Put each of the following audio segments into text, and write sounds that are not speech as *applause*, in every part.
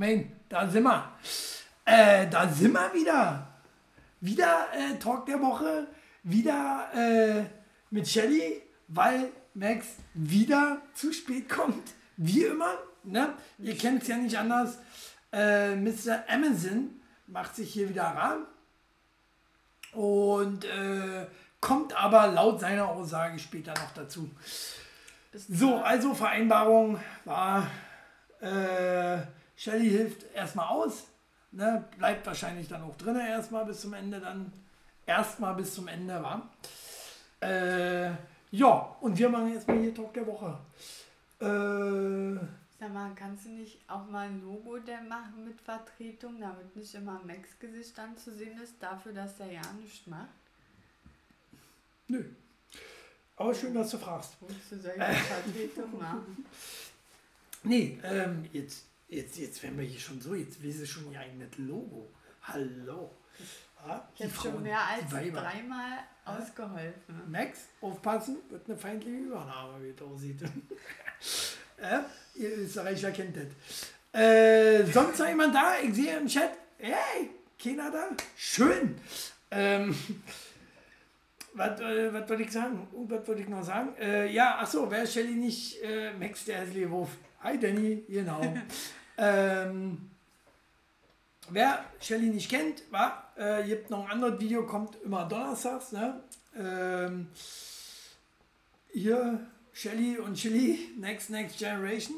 Main, da sind wir. Äh, da sind wir wieder. Wieder äh, Talk der Woche. Wieder äh, mit Shelly, weil Max wieder zu spät kommt. Wie immer. Ne? Ihr kennt es ja nicht anders. Äh, Mr. Amazon macht sich hier wieder ran und äh, kommt aber laut seiner Aussage später noch dazu. So, also Vereinbarung war, äh, Shelly hilft erstmal aus, ne, bleibt wahrscheinlich dann auch drin erstmal bis zum Ende, dann erstmal bis zum Ende war. Äh, ja, und wir machen jetzt mal hier Talk der Woche. Äh, Sag mal, kannst du nicht auch mal ein Logo der machen mit Vertretung, damit nicht immer Max Gesicht dann zu sehen ist, dafür, dass er ja nichts macht? nö. Aber schön, dass du fragst. Musst du solche Vertretung machen? *laughs* Nee, ähm, jetzt, jetzt, jetzt wären wir hier schon so, jetzt sie schon ihr eigenes Logo. Hallo. Ja, Ich habe schon mehr als Weiber. dreimal ausgeholfen. Max, aufpassen, wird eine feindliche Übernahme, wie es aussieht. *laughs* äh, ihr Österreicher kennt das. Äh, sonst noch jemand da? Ich sehe im Chat, hey, keiner da? Schön. Ähm, was, äh, was wollte ich sagen? Was wollte ich noch sagen? Äh, ja, achso, wer Shelly nicht? Äh, Max, der hässliche Wurf. Hi Danny, genau. *laughs* ähm, wer Shelly nicht kennt, war, äh, gibt noch ein anderes Video, kommt immer donnerstags, ne? Ähm, hier Shelly und Chili, Next Next Generation.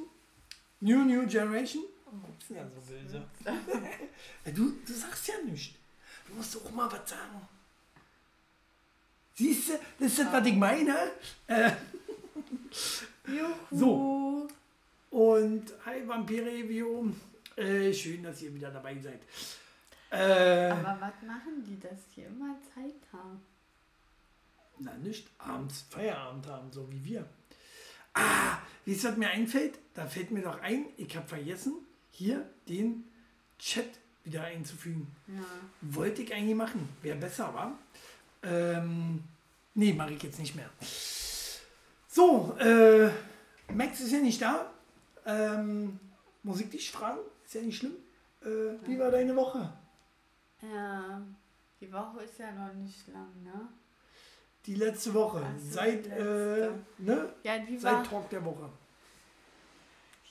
New New Generation. Du ja so böse. Ja, *laughs* du, du sagst ja nichts. Du musst auch mal was sagen. Siehst du, das ist das, was ich meine. Äh, Juhu. So. Und hi Vampire Review. Äh, schön, dass ihr wieder dabei seid. Äh, Aber was machen die, dass die immer Zeit haben? Na, nicht abends Feierabend haben, so wie wir. Ah, wie es mir einfällt? Da fällt mir doch ein, ich habe vergessen, hier den Chat wieder einzufügen. Ja. Wollte ich eigentlich machen, wäre besser, war. Ähm, nee, mache ich jetzt nicht mehr. So, äh, Max ist ja nicht da. Ähm, muss ich dich fragen? Ist ja nicht schlimm. Äh, wie war deine Woche? Ja, die Woche ist ja noch nicht lang, ne? Die letzte Woche. Ach so, seit, äh, letzte. ne? Ja, die Seit war. Talk der Woche.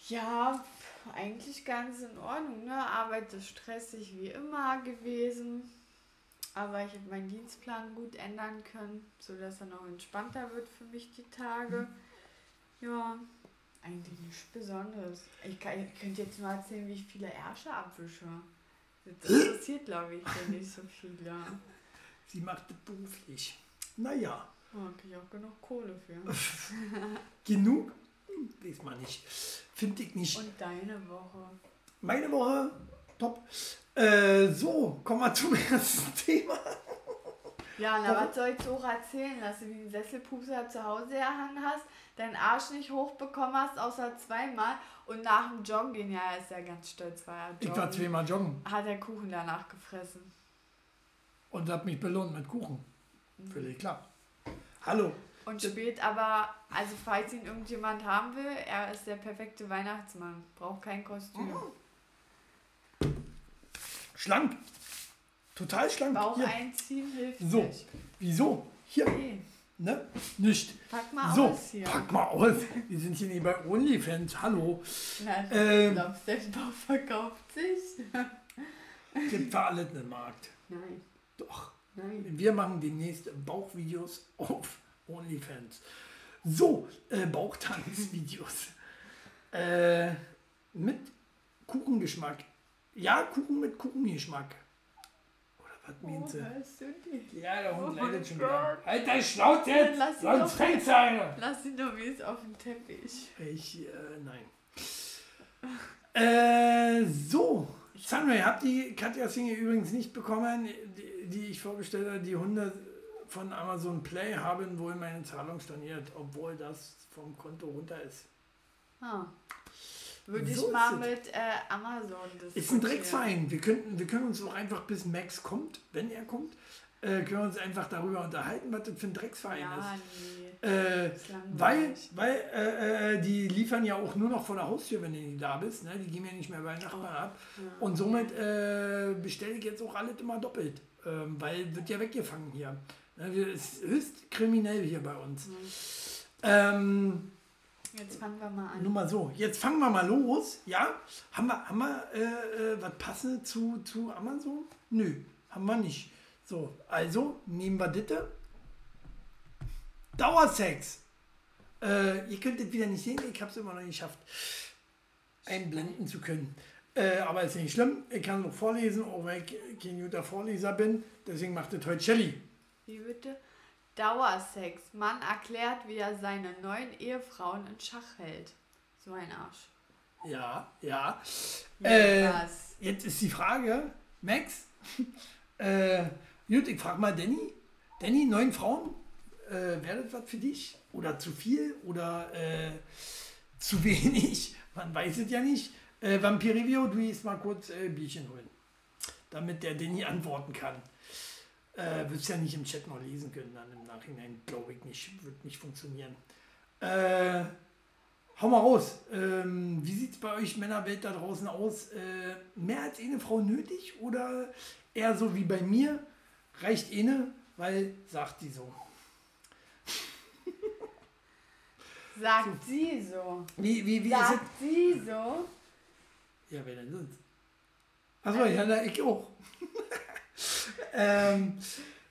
Ja, eigentlich ganz in Ordnung, ne? Arbeit ist stressig wie immer gewesen. Aber ich habe meinen Dienstplan gut ändern können, sodass er noch entspannter wird für mich die Tage. Ja, eigentlich nichts Besonderes. Ich, kann, ich könnte jetzt nur erzählen, wie ich viele Ärsche abwische. Das interessiert, glaube ich, ja nicht so viele. Sie macht das beruflich. Naja, Da kriege ich auch genug Kohle für. *laughs* genug? Weiß man nicht. Finde ich nicht. Und deine Woche? Meine Woche, top. Äh, so, kommen wir zum *laughs* ersten Thema. Ja, na, was soll ich so auch erzählen, dass du wie ein Sesselpupser zu Hause erhangen hast, deinen Arsch nicht hochbekommen hast, außer zweimal und nach dem Joggen gehen, ja, er ist ja ganz stolz, war er Ich war zweimal joggen hat er Kuchen danach gefressen. und habe mich belohnt mit Kuchen. Mhm. Völlig klar. Hallo. Und spät aber, also falls ihn irgendjemand haben will, er ist der perfekte Weihnachtsmann, braucht kein Kostüm. Schlank. Total schlank. Bauch Hier. einziehen hilft So. nicht. Wieso? Hier. Okay, Ne? Nicht. pack mal So, aus hier. pack mal aus. Wir sind hier nicht bei OnlyFans. Hallo. Na, Ähm. glaubst der Bauch verkauft sich? Gibt für alles einen Markt. Nein, Doch. nein. Wir machen demnächst Bauchvideos auf OnlyFans. So, äh, Bauchtanzvideos. äh, mit Kuchengeschmack. Ja, Kuchen mit Kuchengeschmack. Was Oh, meinst du? hörst du die? Ja, der Hund Oh leidet schon wieder. Halt dein Schnauze jetzt, Lass ihn sonst doch- fängst du eine. Lass ihn doch wie es auf dem Teppich. Ich, äh, nein. Äh, so. Ihr habt die Katja Singe übrigens nicht bekommen, die, die ich vorgestellt habe. Die Hunde von Amazon Play haben wohl meine Zahlung storniert, obwohl das vom Konto runter ist. Ah. Würde So ich mal mit äh, Amazon das Ist ein Drecksverein. Wir, könnten, wir können uns auch einfach bis Max kommt, wenn er kommt, äh, können wir uns einfach darüber unterhalten, was das für ein Drecksverein Ja, ist. nee. Äh, ist weil weil äh, äh, die liefern ja auch nur noch vor der Haustür, wenn du nicht da bist. Ne? Die gehen ja nicht mehr bei Nachbarn ab. Ja. Und somit äh, bestelle ich jetzt auch alles immer doppelt. Ähm, weil wird ja weggefangen hier. Ne? Es ist höchst kriminell hier bei uns. Mhm. Ähm, Jetzt fangen wir mal an. nur mal so. Jetzt fangen wir mal los. Ja? Haben wir, haben wir äh, äh, was passendes zu, zu Amazon? Nö, haben wir nicht. So, also nehmen wir Ditte. Dauersex. Äh, ihr könnt es wieder nicht sehen, ich habe es immer noch nicht geschafft, einblenden zu können. Äh, aber ist nicht schlimm, ich kann noch vorlesen, auch wenn ich kein guter Vorleser bin. Deswegen macht es heute Shelly. Wie bitte? Dauersex. Mann erklärt, wie er seine neuen Ehefrauen in Schach hält. So ein Arsch. Ja, ja. Äh, was? Jetzt ist die Frage, Max, *laughs* äh, gut, ich frage mal Danny. Danny, neun Frauen, äh, wäre das was für dich? Oder zu viel? Oder äh, zu wenig? *laughs* Man weiß es ja nicht. Äh, Vampirivio, du gehst mal kurz äh, Bierchen holen, damit der Danny antworten kann. Äh, Wirst ja nicht im Chat noch lesen können, dann im Nachhinein glaube ich nicht, wird nicht funktionieren. Äh, Hau mal raus. Ähm, wie sieht es bei euch Männerwelt da draußen aus? Äh, mehr als eine Frau nötig oder eher so wie bei mir? Reicht eine, weil sagt die so. Sagt sie so. Wie, wie, wie es? Sagt sie so. Ja, wer denn sonst? Achso, ja, na, ich auch. *laughs* ähm,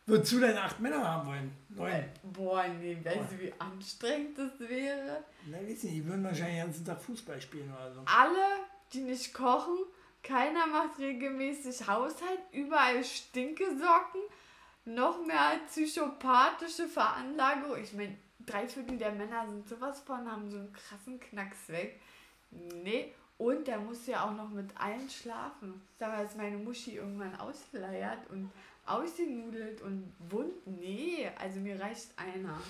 wozu denn acht Männer haben wollen? Neun. Boah, nee, weißt du, wie anstrengend das wäre? Na, wissen die, die würden wahrscheinlich den ganzen Tag Fußball spielen oder so. Alle, die nicht kochen, keiner macht regelmäßig Haushalt, überall Stinkesocken, noch mehr psychopathische Veranlagung. Ich meine, drei Viertel der Männer sind sowas von, haben so einen krassen Knacks weg. Nee, und der muss ja auch noch mit allen schlafen. Sag mal, ist meine Muschi irgendwann ausgeleiert und ausgenudelt und wund? Nee, also mir reicht einer.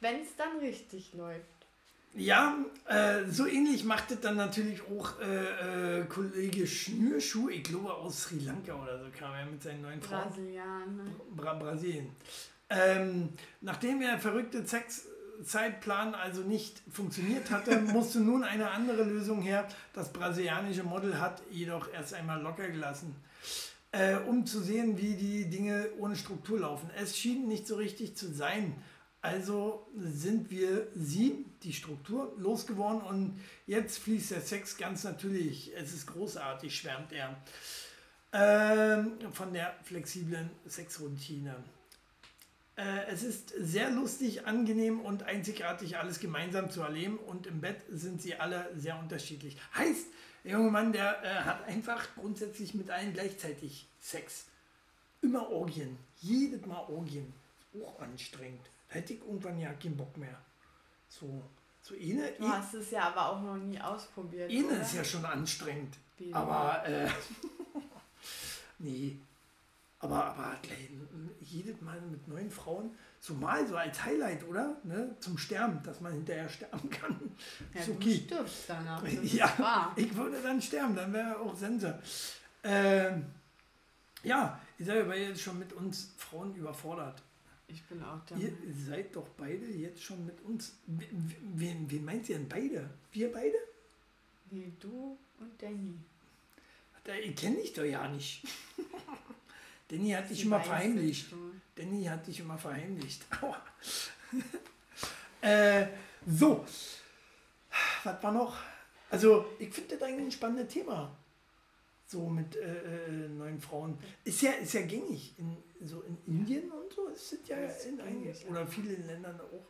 Wenn es dann richtig läuft. Ja, äh, so ähnlich macht es dann natürlich auch äh, äh, Kollege Schnürschuh, ich glaube aus Sri Lanka oder so, kam er mit seinen neuen Frauen. Brasilianer. Bra Brasilien. Ähm, nachdem der verrückte Sexzeitplan also nicht funktioniert hatte, *laughs* musste nun eine andere Lösung her. Das brasilianische Model hat jedoch erst einmal locker gelassen, äh, um zu sehen, wie die Dinge ohne Struktur laufen. Es schien nicht so richtig zu sein. Also sind wir sie, die Struktur, losgeworden und jetzt fließt der Sex ganz natürlich. Es ist großartig, schwärmt er. Ähm, von der flexiblen Sexroutine. Äh, es ist sehr lustig, angenehm und einzigartig, alles gemeinsam zu erleben und im Bett sind sie alle sehr unterschiedlich. Heißt, der junge Mann, der äh, hat einfach grundsätzlich mit allen gleichzeitig Sex. Immer Orgien. Jedes Mal Orgien. Auch anstrengend. Da hätte ich irgendwann ja keinen Bock mehr. So, so eine, Du hast es ja aber auch noch nie ausprobiert. eine oder? ist ja schon anstrengend. Wie? Aber, äh, *laughs* nee. Aber, aber gleich, jedes Mal mit neuen Frauen, so mal so als Highlight, oder? Ne? Zum Sterben, dass man hinterher sterben kann. ja, ist du okay. stirbst danach. Ja. Ich würde dann sterben, dann wäre auch Sensor. Ähm, ja, ihr seid aber jetzt schon mit uns Frauen überfordert. Ich bin auch da. Ihr seid doch beide jetzt schon mit uns. Wen, wen, meint ihr denn beide? Wir beide? Wie du und Danny. Da, ihr kennt dich doch ja nicht. *laughs* Danny hat dich immer verheimlicht. Danny hat dich immer verheimlicht. Äh, so. Was war noch? Also, ich finde das eigentlich ein spannendes Thema. So mit äh, äh, neuen Frauen. Ist ja, ist ja gängig. In, so in Indien und so ist es ja in einigen, oder vielen Ländern auch.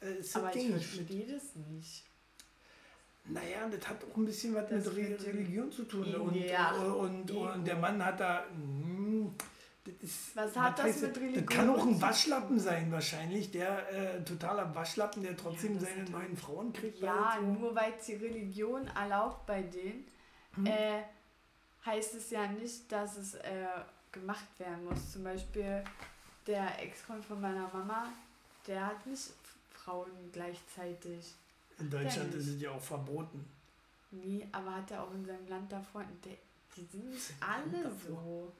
Äh, ist Aber ich gängig. Verstehe das nicht. Naja, das hat auch ein bisschen was Das mit Religion zu tun. Und, Ja. und, und, und der Mann hat da. hm, das ist, Was hat das heißt mit Religion Das kann auch ein? Waschlappen sein, wahrscheinlich. Der äh, totaler Waschlappen, der trotzdem das seine neuen Frauen kriegt. Ja, so- nur weil es die Religion erlaubt bei denen, Hm. äh, heißt es ja nicht, dass es äh, gemacht werden muss. Zum Beispiel der Ex-Freund von meiner Mama, der hat nicht Frauen gleichzeitig. In Deutschland nicht. ist es ja auch verboten. Nie, aber hat er auch in seinem Land davor. Der, die sind *laughs* nicht alle so.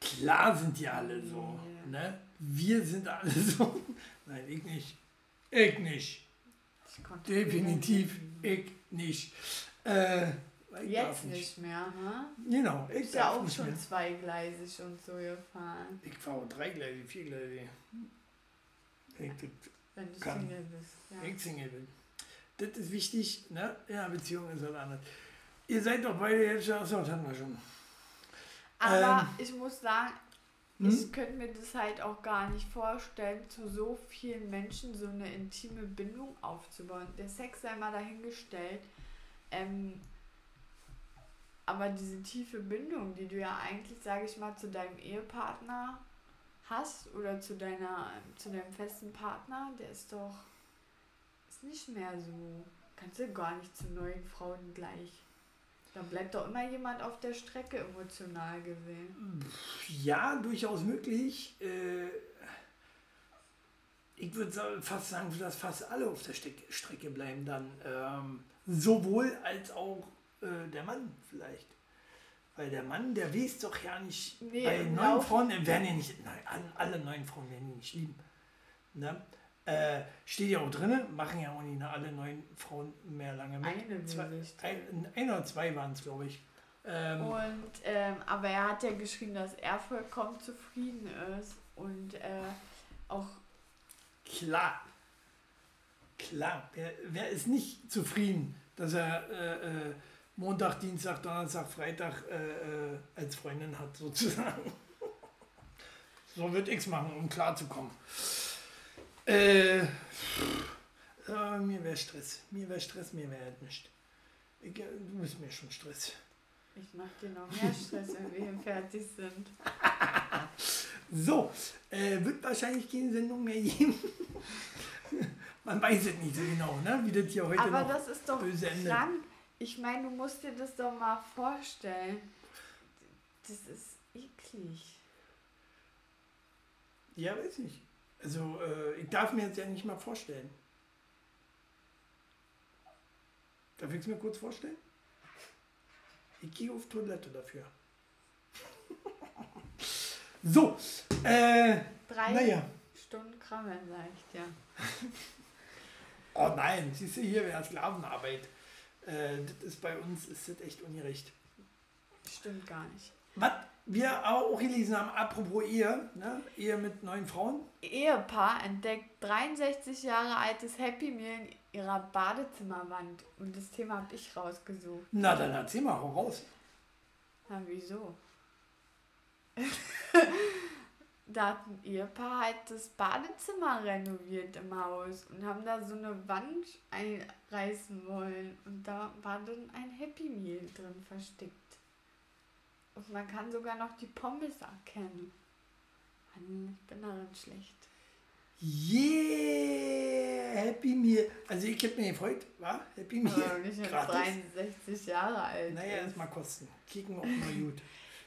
Klar sind die alle so. Nee. Ne? Wir sind alle *laughs* so. Nein, ich nicht. Ich nicht. Ich Definitiv das ich nicht. Äh, ich Jetzt nicht mehr, ne? Genau, ich Ist ja auch nicht schon mehr. zweigleisig und so gefahren, Ich fahre dreigleisig, viergleisig. Ich, wenn du Kann. Single bist. Ja. ich Single bin. Das ist wichtig, ne? Ja, Beziehung ist was anderes. Ihr seid doch beide jetzt schon, achso, das hatten wir schon. Aber Ähm, ich muss sagen, Hm? ich könnte mir das halt auch gar nicht vorstellen, zu so vielen Menschen so eine intime Bindung aufzubauen. Der Sex sei mal dahingestellt. Ähm, aber diese tiefe Bindung, die du ja eigentlich, sage ich mal, zu deinem Ehepartner hast oder zu deiner, zu deinem festen Partner, der ist doch ist nicht mehr so. Kannst du gar nicht zu neuen Frauen gleich. Da bleibt doch immer jemand auf der Strecke emotional gesehen. Ja, durchaus möglich. Äh, ich würde fast sagen, dass fast alle auf der Strecke bleiben dann. Ähm, sowohl als auch äh, der Mann vielleicht. Weil der Mann, der weiß doch ja nicht, Nee, bei Lauf- Frauen werden ja nicht, nein, alle neuen Frauen werden ihn nicht lieben. Ne? Äh, steht ja auch drin, machen ja auch nicht alle neuen Frauen mehr lange mit. Eine zwei, ein, ein oder zwei waren es, glaube ich. Ähm, Und, ähm, aber er hat ja geschrieben, dass er vollkommen zufrieden ist und äh, auch Klar. Klar. Wer, wer ist nicht zufrieden, dass er äh, äh, Montag, Dienstag, Donnerstag, Freitag äh, äh, als Freundin hat, sozusagen. so würde ich es machen, um klarzukommen. Äh, äh, mir wäre Stress. Mir wäre Stress, mir wäre halt nicht. Ich, äh, du bist mir schon Stress. ich mach dir noch mehr Stress, wenn wir hier fertig sind. *laughs* So, äh, wird wahrscheinlich keine Sendung mehr geben. *laughs* Man weiß es nicht so genau, ne? wie das hier heute Aber noch das ist doch böse endet. Ich meine, du musst dir das doch mal vorstellen. Das ist eklig. Ja, weiß ich. Also, äh, ich darf mir jetzt ja nicht mal vorstellen. Darf ich es mir kurz vorstellen? Ich gehe auf Toilette dafür. *laughs* so, äh, Drei naja. Stunden Krammeln, sag ich dir. Oh nein, siehst du, hier wäre Sklavenarbeit. Äh, das ist bei uns, ist das echt ungerecht. Stimmt gar nicht. Was wir auch gelesen haben, apropos Ehe, ne? Ehe mit neuen Frauen. Ehepaar entdeckt 63 Jahre altes Happy Meal in ihrer Badezimmerwand. Und das Thema habe ich rausgesucht. Na, dann erzähl mal, hau raus. Na, wieso? *laughs* da hat ein Ehepaar halt das Badezimmer renoviert im Haus und haben da so eine Wand einreißen wollen. Und da war dann ein Happy Meal drin versteckt. Und man kann sogar noch die Pommes erkennen. Mann, ich bin darin schlecht. Yeah, Happy Meal. Also ich hätte mir gefreut, war Happy Meal. Aber jetzt Gratis. 63 Jahre alt. Naja, ist. erstmal kosten. Kicken auch mal gut.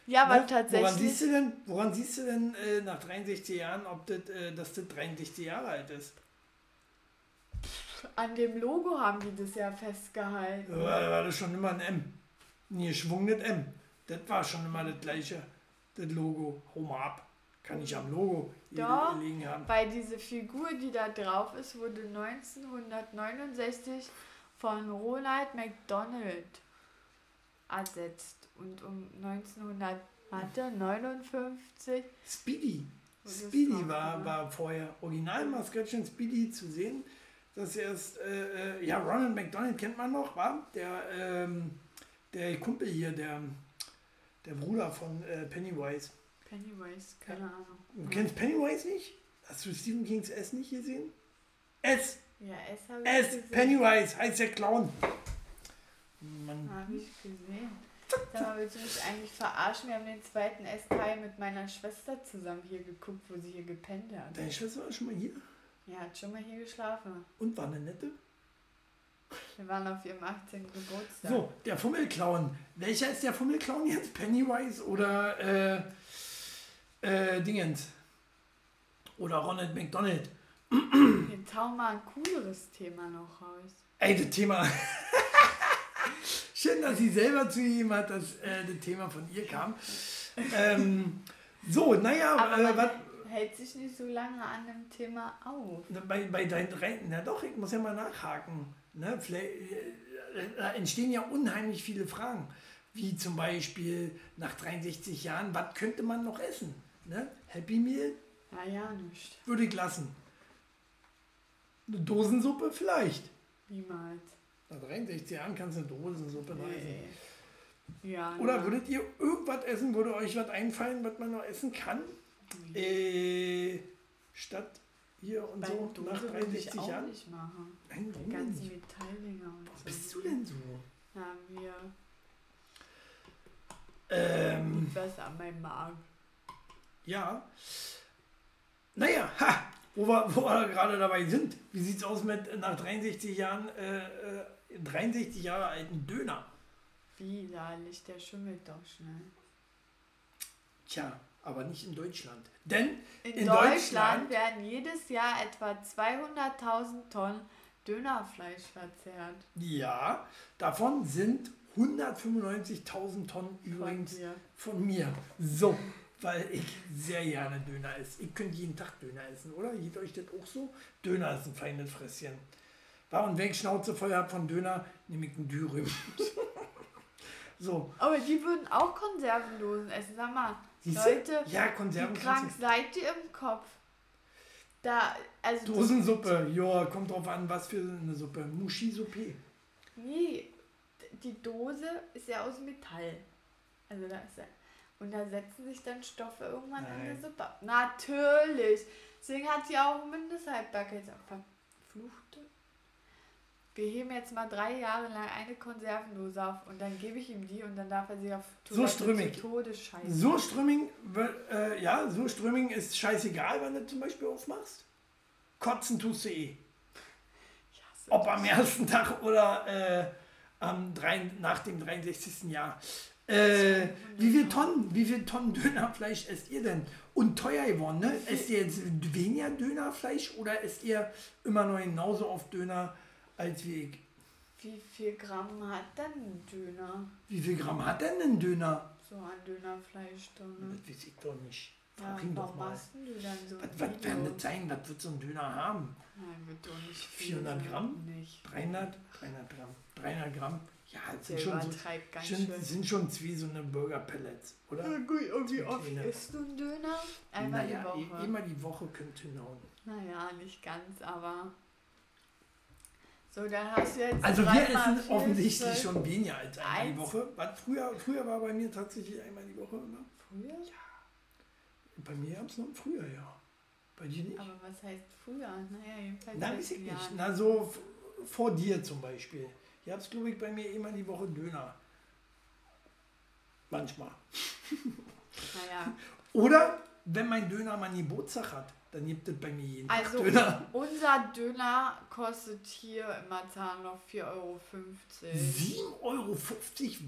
Ja, aber Ne? Woran tatsächlich. siehst du denn, woran siehst du denn äh, nach 63 Jahren, ob das, äh, dass das 63 Jahre alt ist? An dem Logo haben die das ja festgehalten. Ja, da war das schon immer ein M. Ein geschwungenes M. Das war schon immer das gleiche. Das Logo. Hau mal ab. Kann ich am Logo hier Doch. liegen haben. Weil diese Figur, die da drauf ist, wurde 1969 von Ronald McDonald ersetzt. Und um 1959 Speedy. Speedy war, war vorher Originalmaskottchen Speedy zu sehen. Das erst, äh, äh, ja, Ronald McDonald kennt man noch, war der, ähm, der Kumpel hier, der, der Bruder von äh, Pennywise. Pennywise, keine Ahnung. Du kennst Pennywise nicht? Hast du Stephen Kings S nicht gesehen? S, Ja, es habe ich S, gesehen. Pennywise heißt der Clown. Mann, Habe ich gesehen. Sag mal, willst du mich eigentlich verarschen? Wir haben den zweiten S-Teil mit meiner Schwester zusammen hier geguckt, wo sie hier gepennt hat. deine Schwester war schon mal hier Ja, hat schon mal hier geschlafen. und war eine nette. Wir waren auf ihrem 18. Geburtstag. So, der Fummelclown. Welcher ist der Fummelclown jetzt? *laughs* Pennywise oder äh, äh, Dingens? Oder Ronald McDonald? Jetzt hau mal ein cooleres Thema noch raus. Ey, das Thema. *laughs* Schön, dass sie selber zugegeben hat, dass äh, das Thema von ihr kam. ähm, So, naja, Aber äh, was, hält sich nicht so lange an dem Thema auf. bei, bei deinen drei, na doch, ich muss ja mal nachhaken. Ne? Vielleicht, äh, da entstehen ja unheimlich viele Fragen. Wie zum Beispiel nach 63 Jahren, was könnte man noch essen? Ne? Happy Meal Naja, nicht. würde ich lassen. Eine Dosensuppe vielleicht. Niemals. Nach 63 Jahren kannst du eine Dosensuppe. Nee. Ja, Oder na. würdet ihr irgendwas essen, würde euch was einfallen, was man noch essen kann? Äh, statt hier und Bei so Dose nach würde ich 63 auch Jahren? nicht machen. Nein, Die ganzen nicht? Metalldinger und Warum so. bist du denn so? Ja, mir Ähm, was an meinem Magen. ja. Naja, ha, wo wir, wo wir gerade dabei sind. Wie sieht's aus mit nach 63 Jahren, äh, äh, 63 Jahre alten Döner? Widerlich, der schimmelt doch schnell. Tja, aber nicht in Deutschland. Denn In, In Deutschland, Deutschland- werden jedes Jahr etwa 200.000 Tonnen Dönerfleisch verzehrt. ja, davon sind 195.000 Tonnen übrigens dir. von mir. So, weil ich sehr gerne Döner esse. Ich könnte jeden Tag Döner essen, oder? Geht euch das auch so? Döner ist ein feines Fresschen. War und wenn ich Schnauze voll habe von Döner, nehme ich einen Dürüm. *laughs* so, Aber die würden auch Konservendosen essen. Sag mal, siehst du? Leute, Ja, wie Konserven krank kannst seid ihr im Kopf? Da, also. Dosensuppe, ja, kommt drauf an, was für eine Suppe. Muschi-Suppe. Nee, die Dose ist ja aus Metall. Also da ist ja. Und da setzen sich dann Stoffe irgendwann in Nein. der Suppe ab. Natürlich. Deswegen hat sie auch Mindesthaltbarkeit. Verfluchte. Wir heben jetzt mal drei Jahre lang eine Konservendose auf und dann gebe ich ihm die und dann darf er sie auf So strömig. zu Tode scheißen. So Ströming, äh, ja, so Ströming ist scheißegal, wenn du zum Beispiel aufmachst. Kotzen tust du eh. Ob am ersten Tag oder äh, am drei, nach dem 63. Jahr. Äh, wie viel Tonnen, wie viel Tonnen Dönerfleisch esst ihr denn? Und teuer geworden, ne? Esst ihr jetzt weniger Dönerfleisch oder esst ihr immer noch genauso oft Döner als wie ich? Wie viel Gramm hat denn ein Döner? Wie viel Gramm hat denn ein Döner? So an Dönerfleisch drin. Das weiß ich doch nicht. Ja, Frag ihn doch mal. machst du dann so Was, ein was werden das sein? Was wird so ein Döner haben? Nein, wird doch nicht viel 400 sein. Gramm? Nicht. 300? 300 Gramm. 300 Gramm? Ja, das sind schon, so, ganz sind, schon zwei so eine Burger-Pellets, oder? Ja, gut, und wie Zwei oft isst du einen Döner? Einmal naja, die Woche. immer die Woche könnte hinhauen. Naja, nicht ganz, aber. So, dann hast du jetzt. Also wir essen offensichtlich schon weniger als einmal die Eins. Woche. Was früher, früher war bei mir tatsächlich einmal die Woche immer. Früher? Bei mir gab es noch im Frühjahr, ja. Bei dir nicht? Aber was heißt früher? Naja, jedenfalls. Na, weiß ich nicht. Jahren. Na, so vor dir zum Beispiel. Ihr habt, glaube ich, bei mir immer die Woche Döner. Manchmal. *laughs* Naja, Oder wenn mein Döner mal Geburtstag hat, dann gibt es bei mir jeden Tag also Döner. unser Döner kostet hier im Marzahn 4,50 Euro. 7,50 Euro?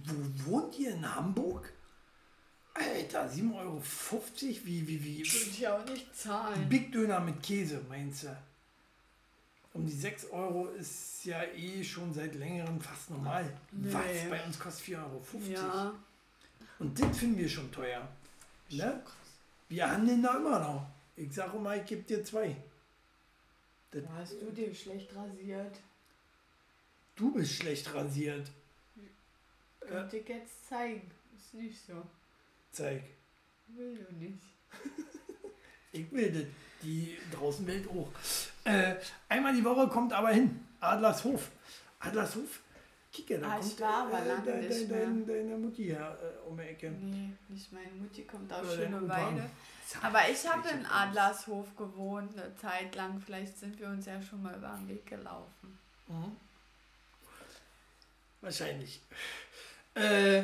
Wo wohnt ihr in Hamburg? Alter, 7,50 Euro? Wie, wie, wie? Würde ich auch nicht zahlen. Big Döner mit Käse, meinst du? Um die 6 Euro ist ja eh schon seit längerem fast normal. Nee. Was? Bei uns kostet 4,50 Euro. Ja. Und das finden wir schon teuer. Ne? Wir handeln da immer noch. Ich sage mal, ich gebe dir zwei. Das, hast du dir schlecht rasiert? du bist schlecht rasiert. Könnte ich jetzt zeigen. Ist nicht so. zeig. Will du nicht. *laughs* Ich will das. Die draußen Welt auch. Äh, einmal die Woche kommt aber hin. Adlershof. Adlershof. Kicke, da Ah, ich kommt war aber lange dein- nicht dein- deine Mutti ja äh, um die Ecke. Nee, nicht meine Mutti kommt aus Oder dein Schöne Opa. Weide. Sag, Aber ich habe in. Adlershof gewohnt, eine Zeit lang. Vielleicht sind wir uns ja schon mal über den Weg gelaufen. Mhm. Wahrscheinlich. Äh,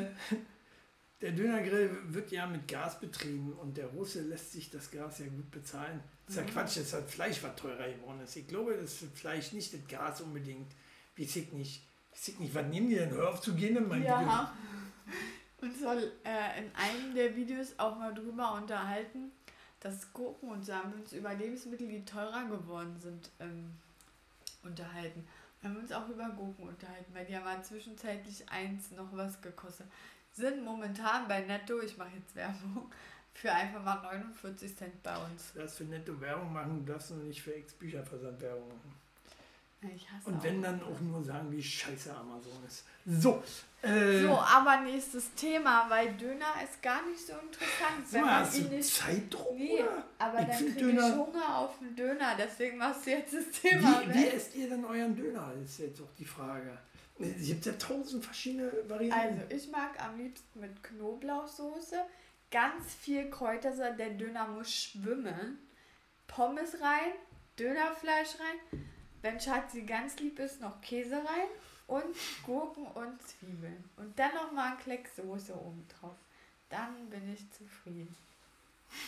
der Dönergrill wird ja mit Gas betrieben und der Russe lässt sich das Gas ja gut bezahlen. Das ist ja Mhm. Quatsch, das Fleisch, was teurer geworden ist. Ich glaube, das Fleisch nicht das Gas unbedingt. Weiß ich nicht. Weiß ich nicht, was nehmen die denn? Hör auf zu gehen in mein Wir Video. uns soll äh, in einem der Videos auch mal drüber unterhalten, dass Gurken und wir uns über Lebensmittel, die teurer geworden sind, ähm, unterhalten. Wir haben uns auch über Gurken unterhalten, weil die haben mal zwischenzeitlich eins noch was gekostet. Sind momentan bei Netto, ich mache jetzt Werbung, Für einfach mal 49 Cent bei uns. Das für nette Werbung machen, das und nicht für Ex-Bücherversand Werbung machen. Und wenn dann auch nur sagen, wie scheiße Amazon ist. So, äh, So, aber nächstes Thema, weil Döner ist gar nicht so interessant, wenn mal, hast du nicht. Zeitdruck, Nee, oder? aber Ich dann kriege ich Hunger auf einen Döner, deswegen machst du jetzt das Thema Wie, wie esst ihr denn euren Döner, ist jetzt auch die Frage. Es gibt ja tausend verschiedene Varianten. Also, ich mag am liebsten mit Knoblauchsoße, ganz viel Kräutersalat, der Döner muss schwimmen, Pommes rein, Dönerfleisch rein, wenn Schatzi ganz lieb ist, noch Käse rein und Gurken und Zwiebeln. Und dann noch mal ein Kleck Soße oben drauf. Dann bin ich zufrieden.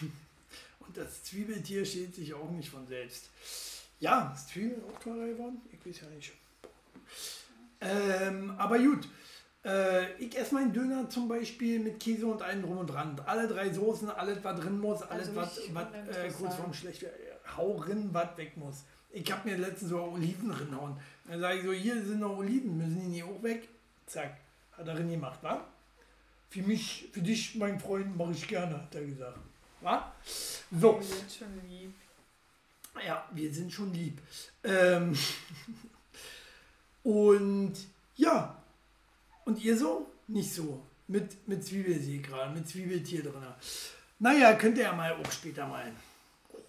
*laughs* Und das Zwiebeltier steht sich auch nicht von selbst. Ja, ist Zwiebeln auch teurer geworden? Ich weiß ja nicht. Ähm, aber gut. Äh, ich esse meinen Döner zum Beispiel mit Käse und allem drum und dran. Alle drei Soßen, alles was drin muss, alles Also was, was äh, kurz vorm schlecht wird. Hau rin, was weg muss. Ich habe mir letztens so Oliven reinhauen. Dann sage ich so, hier sind noch Oliven, müssen die nicht auch weg? Zack, hat er drin gemacht, wa? Für mich, für dich, mein Freund, mache ich gerne, hat er gesagt. Wa? So. Wir sind schon lieb. Ja, wir sind schon lieb. Ähm *laughs* und ja, und ihr so? Nicht so. Mit, mit Zwiebelsee gerade, mit Zwiebeltier drin. Naja, könnt ihr ja mal auch später mal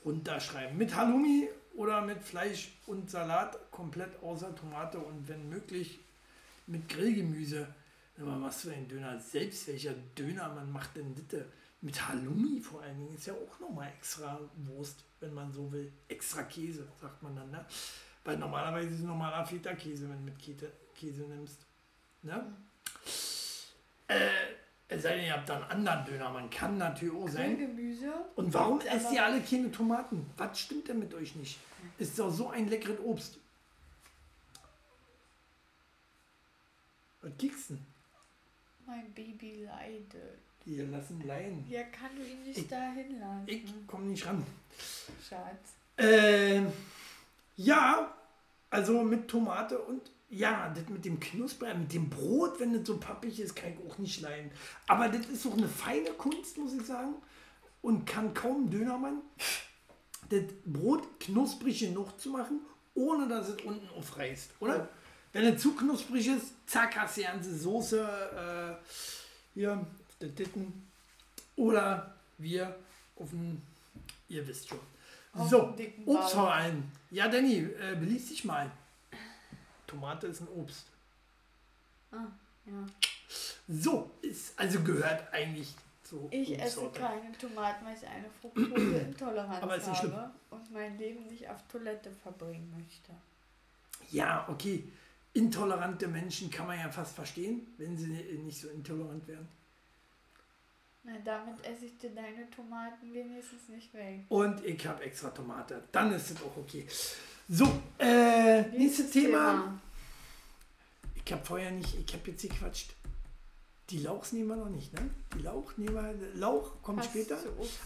runterschreiben. Mit Halloumi oder mit Fleisch und Salat, komplett außer Tomate und wenn möglich mit Grillgemüse. Aber was für ein Döner? Selbst welcher Döner man macht denn bitte? Mit Halloumi vor allen Dingen ist ja auch nochmal extra Wurst, wenn man so will. Extra Käse, sagt man dann, ne? Weil normalerweise ist es normaler Feta-Käse, wenn du mit Käse, Käse nimmst. Ne? Äh, es sei denn, ihr habt da einen anderen Döner. Man kann natürlich auch sein. Grillgemüse. Und warum esst ihr alle keine Tomaten? Was stimmt denn mit euch nicht? Ist doch so ein leckeres Obst. Was kriegst du denn? Mein Baby leidet. Hier, lassen Laien. Ja, kann du ihn nicht Ich- dahin lassen? Ich komme nicht ran. Schatz. Ähm, ja, also mit Tomate und ja, das mit dem Knusper, mit dem Brot, wenn das so pappig ist, kann ich auch nicht leiden. Aber das ist doch eine feine Kunst, muss ich sagen. Und kann kaum ein Dönermann das Brot knusprig genug zu machen, ohne dass es unten aufreißt, oder? Wenn es zu knusprig ist, zack, hast du die ganze Soße äh, hier auf der Titten. Oder wir auf dem, ihr wisst schon. Auf so, allem. Ja, Danny, äh, beließ dich mal. Tomate ist ein Obst. Ah, ja. So, ist also gehört eigentlich zu Ich esse keine Tomaten, weil ich eine Fructoseintoleranz Aber ist nicht schlimm. habe und mein Leben nicht auf Toilette verbringen möchte. Ja, okay. Intolerante Menschen kann man ja fast verstehen, wenn sie nicht so intolerant wären. Na, damit esse ich dir deine Tomaten wenigstens nicht weg. Und ich habe extra Tomate. Dann ist es auch okay. So, äh, nächstes Thema. Ich habe vorher nicht, ich habe jetzt gequatscht. Die Lauchs nehmen wir noch nicht, ne? Die Lauch nehmen wir, Lauch kommt Passt später.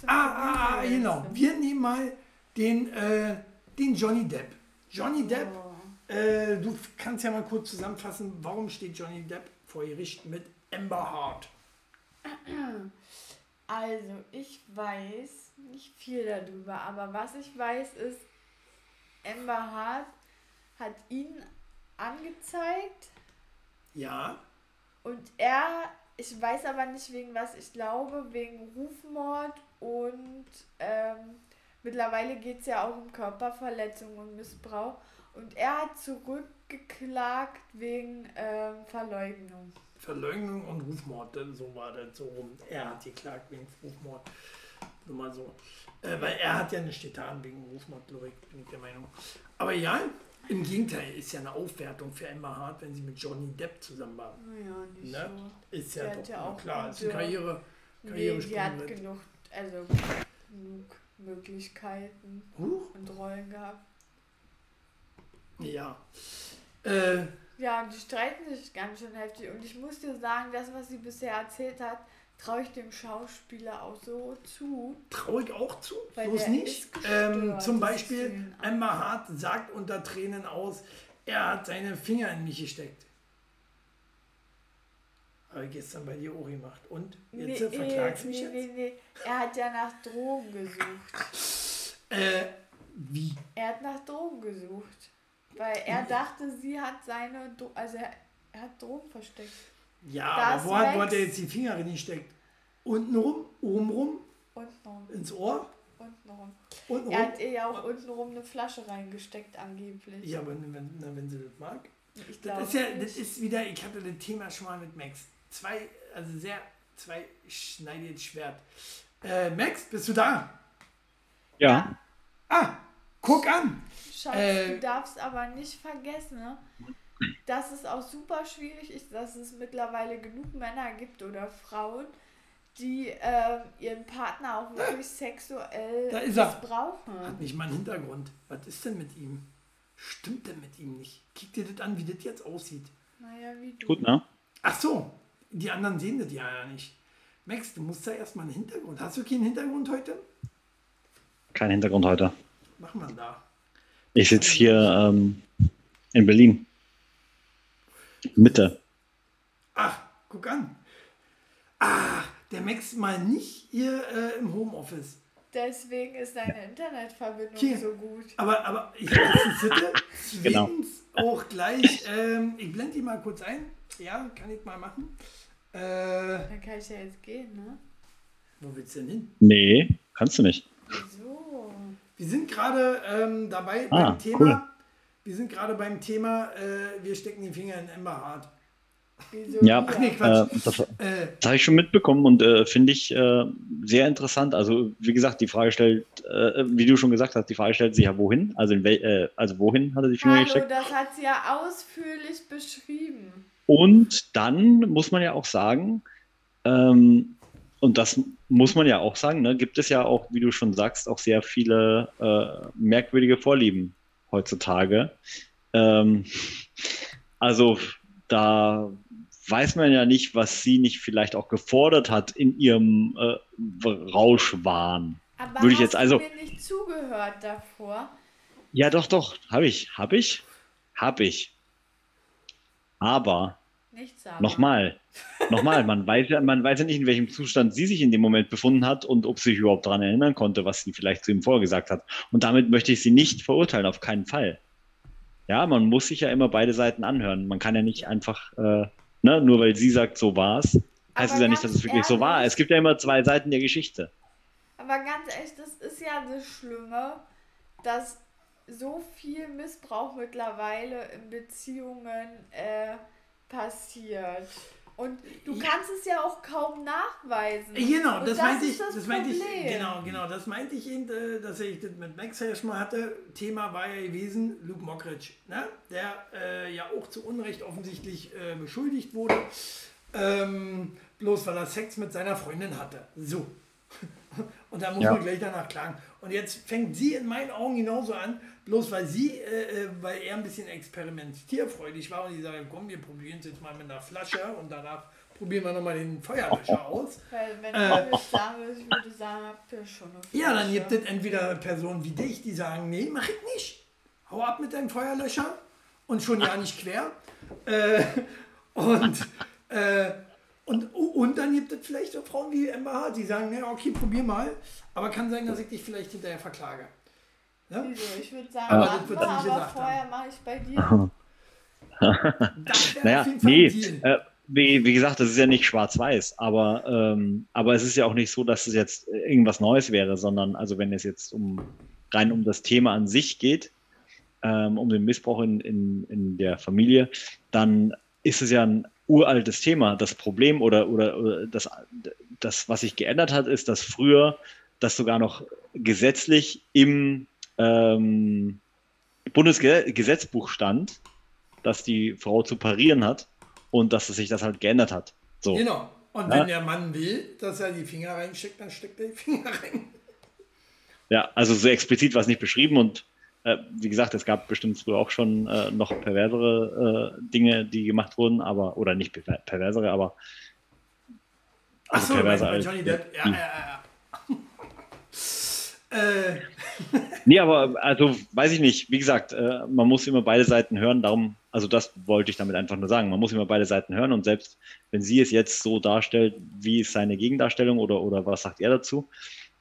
Ah, ah, ah, genau. Wir nehmen mal den, äh, den Johnny Depp. Johnny Depp, Oh. äh, du kannst ja mal kurz zusammenfassen, warum steht Johnny Depp vor Gericht mit Amber Hart? Also, ich weiß nicht viel darüber, aber was ich weiß ist, Amber Hart hat ihn angezeigt Ja, und er, ich weiß aber nicht wegen was, ich glaube wegen Rufmord und ähm, mittlerweile geht es ja auch um Körperverletzung und Missbrauch und er hat zurückgeklagt wegen ähm, Verleugnung. Verleugnung und Rufmord, denn so war das so rum. Er hat geklagt wegen Rufmord. Nur mal so. Äh, weil er hat ja nicht getan wegen Rufmord, glaube ich, bin ich der Meinung. Aber ja, im Gegenteil, ist ja eine Aufwertung für Amber Hart, wenn sie mit Johnny Depp zusammen war. Naja, nicht Ne? so. Ist ja doch ja klar, ist eine gute- Karriere. Nee, sie hat mit. genug, also genug Möglichkeiten Huch, und Rollen gehabt. ja. Äh, Ja, und die streiten sich ganz schön heftig. Und ich muss dir sagen, das, was sie bisher erzählt hat, traue ich dem Schauspieler auch so zu. traue ich auch zu, Weil bloß nicht. Ähm, zum Beispiel. Amber Hart sagt unter Tränen aus, er hat seine Finger in mich gesteckt. Habe ich gestern bei dir auch gemacht. Und? Nee, Jetzt äh, verklagst du mich nee, jetzt? nee, nee. Er hat ja nach Drogen gesucht. Äh, wie? Er hat nach Drogen gesucht. Weil er dachte, sie hat seine. Dro also er, er hat Drogen versteckt. Ja, aber wo hat, wo hat er jetzt die Finger reingesteckt? Unten rum, oben rum, Untenrum. ins Ohr, Untenrum. unten Er hat ihr ja auch untenrum eine Flasche reingesteckt, angeblich. Ja, aber wenn, na, wenn sie das mag. Ich glaube. Das ist ja, das ist wieder, ich hatte das Thema schon mal mit Max. Zwei, also sehr, zwei schneidiges Schwert. Äh, Max, bist du da? Ja, Ah, guck an. Schatz, Äh, du darfst aber nicht vergessen, ne, dass es auch super schwierig ist, dass es mittlerweile genug Männer gibt oder Frauen, die ähm, ihren Partner auch wirklich sexuell Da ist er. missbrauchen. Hat nicht mal einen Hintergrund. Was ist denn mit ihm? Stimmt denn mit ihm nicht? Kick dir das an, wie das jetzt aussieht. Naja, wie du. gut, ne? Ach so, die anderen sehen das ja ja nicht. Max, du musst da erstmal einen Hintergrund. Hast du keinen Hintergrund heute? Kein Hintergrund heute. Mach mal da. Ich sitze hier ähm, in Berlin. Mitte. Ach, guck an. Ah, der Max mal nicht hier äh, im Homeoffice. Deswegen ist deine Internetverbindung Hier. so gut. Aber, aber ich Sitte, *laughs* Genau. auch gleich, ähm, ich blende die mal kurz ein. Ja, kann ich mal machen. Äh, Dann kann ich ja jetzt gehen, ne? wo willst du denn hin? Nee, kannst du nicht. So. Wir sind gerade ähm, dabei Ah, beim Thema. cool. Wir sind gerade beim Thema, äh, wir stecken den Finger in Amber Hart. Wieso Ja, Ach *laughs* nee. Äh, das, Äh, das habe ich schon mitbekommen und äh, finde ich äh, sehr interessant. Also, wie gesagt, die Frage stellt, äh, wie du schon gesagt hast, die Frage stellt sich ja wohin? Also, in wel, äh, also wohin hat er die Finger Hallo, gesteckt? das hat sie ja ausführlich beschrieben. Und dann muss man ja auch sagen, ähm, und das muss man ja auch sagen, ne, gibt es ja auch, wie du schon sagst, auch sehr viele äh, merkwürdige Vorlieben heutzutage. Ähm, also da weiß man ja nicht, was sie nicht vielleicht auch gefordert hat in ihrem äh, Rauschwahn. Aber Würde ich jetzt also- mir nicht zugehört davor? Ja, doch, doch, habe ich, habe ich, habe ich. Aber. Nochmal, nochmal, man *laughs* weiß, ja, man weiß ja nicht, in welchem Zustand sie sich in dem Moment befunden hat und ob sie sich überhaupt daran erinnern konnte, was sie vielleicht zu ihm vorgesagt hat. Und damit möchte ich sie nicht verurteilen, auf keinen Fall. Ja, man muss sich ja immer beide Seiten anhören. Man kann ja nicht einfach, äh, ne, nur weil sie sagt, so war es, heißt es ja nicht, dass es wirklich so war. ehrlich- Es gibt ja immer zwei Seiten der Geschichte. Aber ganz ehrlich, das ist ja das Schlimme, dass so viel Missbrauch mittlerweile in Beziehungen äh, passiert. Und du Ja. kannst es ja auch kaum nachweisen. Genau, Und das, meinte ich, das, meinte ich, Problem. genau, genau, das meinte ich eben, äh, dass ich das mit Max ja schon mal hatte. Thema war ja gewesen, Luke Mockridge, ne? der äh, ja auch zu Unrecht offensichtlich äh, beschuldigt wurde, ähm, bloß weil er Sex mit seiner Freundin hatte. So. *laughs* Und da muss Ja. man gleich danach klagen. Und jetzt fängt sie in meinen Augen genauso an, bloß weil sie, äh, äh, weil er ein bisschen experimentierfreudig war und die sagen, komm, wir probieren es jetzt mal mit einer Flasche und danach probieren wir nochmal den Feuerlöscher *laughs* aus. Weil wenn Äh. du jetzt sagen würdest, ich würde sagen, habt ihr schon eine Ja, dann Flasche. gibt es entweder Personen wie dich, die sagen, nee, mach ich nicht. Hau ab mit deinem Feuerlöscher und schon ja nicht quer. Äh, *laughs* und, äh, und, und dann gibt es vielleicht auch Frauen wie Emma Hart, die sagen, ja, okay, probier mal, aber kann sein, dass ich dich vielleicht hinterher verklage. Ne? Wieso? Ich würde sagen, Aber das wird er aber gesagt vorher mache ich bei dir. *laughs* Naja, nee, äh, wie, wie gesagt, das ist ja nicht schwarz-weiß, aber, ähm, aber es ist ja auch nicht so, dass es jetzt irgendwas Neues wäre, sondern also wenn es jetzt um rein um das Thema an sich geht, ähm, um den Missbrauch in, in, in der Familie, dann ist es ja ein uraltes Thema. Das Problem oder, oder, oder das, das, was sich geändert hat, ist, dass früher das sogar noch gesetzlich im ähm, Bundesgesetzbuch stand, dass die Frau zu parieren hat und dass sich das halt geändert hat. So. Genau. Und Ja. wenn der Mann will, dass er die Finger reinsteckt, dann steckt er die Finger rein. Ja, also so explizit war es nicht beschrieben und äh, wie gesagt, es gab bestimmt früher auch schon äh, noch perversere äh, Dinge, die gemacht wurden, aber, oder nicht perver- perversere, aber Achso, Also bei, perverser bei Johnny Depp. Ja, ja, ja. ja. *laughs* äh, Nee, aber also weiß ich nicht. Wie gesagt, äh, man muss immer beide Seiten hören. Darum, also das wollte ich damit einfach nur sagen. Man muss immer beide Seiten hören und selbst wenn sie es jetzt so darstellt, wie ist seine Gegendarstellung oder, oder was sagt er dazu?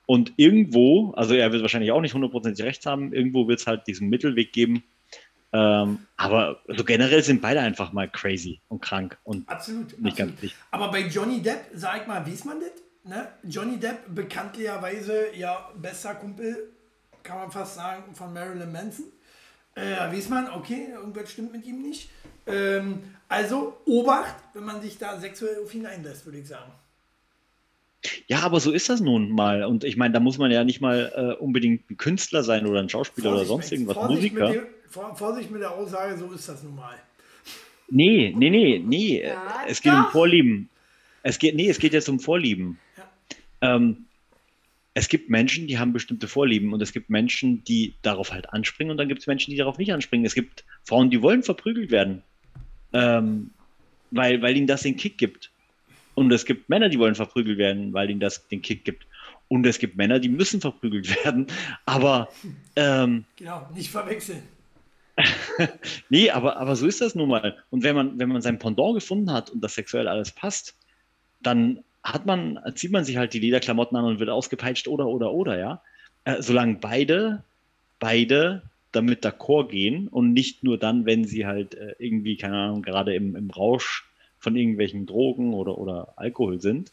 Und irgendwo, also er wird wahrscheinlich auch nicht hundertprozentig recht haben, irgendwo wird es halt diesen Mittelweg geben. Ähm, aber so also generell sind beide einfach mal crazy und krank und absolut, nicht absolut. ganz dicht. Aber bei Johnny Depp, sag mal, wie ist man das? Ne? Johnny Depp, bekanntlicherweise ja bester Kumpel, kann man fast sagen, von Marilyn Manson. Äh, weiß man, okay, irgendwas stimmt mit ihm nicht. Ähm, also Obacht, wenn man sich da sexuell auf ihn einlässt, würde ich sagen. Ja, aber so ist das nun mal. Und ich meine, da muss man ja nicht mal äh, unbedingt ein Künstler sein oder ein Schauspieler Vorsicht, oder sonst irgendwas, Vorsicht Musiker. Mit dem, Vorsicht mit der Aussage, so ist das nun mal. Nee, nee, nee, nee. Ja, es geht doch. um Vorlieben. Es geht, nee, es geht jetzt um Vorlieben. Ja. Ähm, es gibt Menschen, die haben bestimmte Vorlieben und es gibt Menschen, die darauf halt anspringen und dann gibt es Menschen, die darauf nicht anspringen. Es gibt Frauen, die wollen verprügelt werden, ähm, weil, weil ihnen das den Kick gibt. Und es gibt Männer, die wollen verprügelt werden, weil ihnen das den Kick gibt. Und es gibt Männer, die müssen verprügelt *laughs* werden. Aber. Ähm, genau, nicht verwechseln. *laughs* nee, aber, aber so ist das nun mal. Und wenn man, wenn man sein Pendant gefunden hat und das sexuell alles passt, dann hat man, zieht man sich halt die Lederklamotten an und wird ausgepeitscht oder, oder, oder, ja. Äh, solange beide, beide damit d'accord gehen und nicht nur dann, wenn sie halt äh, irgendwie, keine Ahnung, gerade im, im Rausch von irgendwelchen Drogen oder, oder Alkohol sind,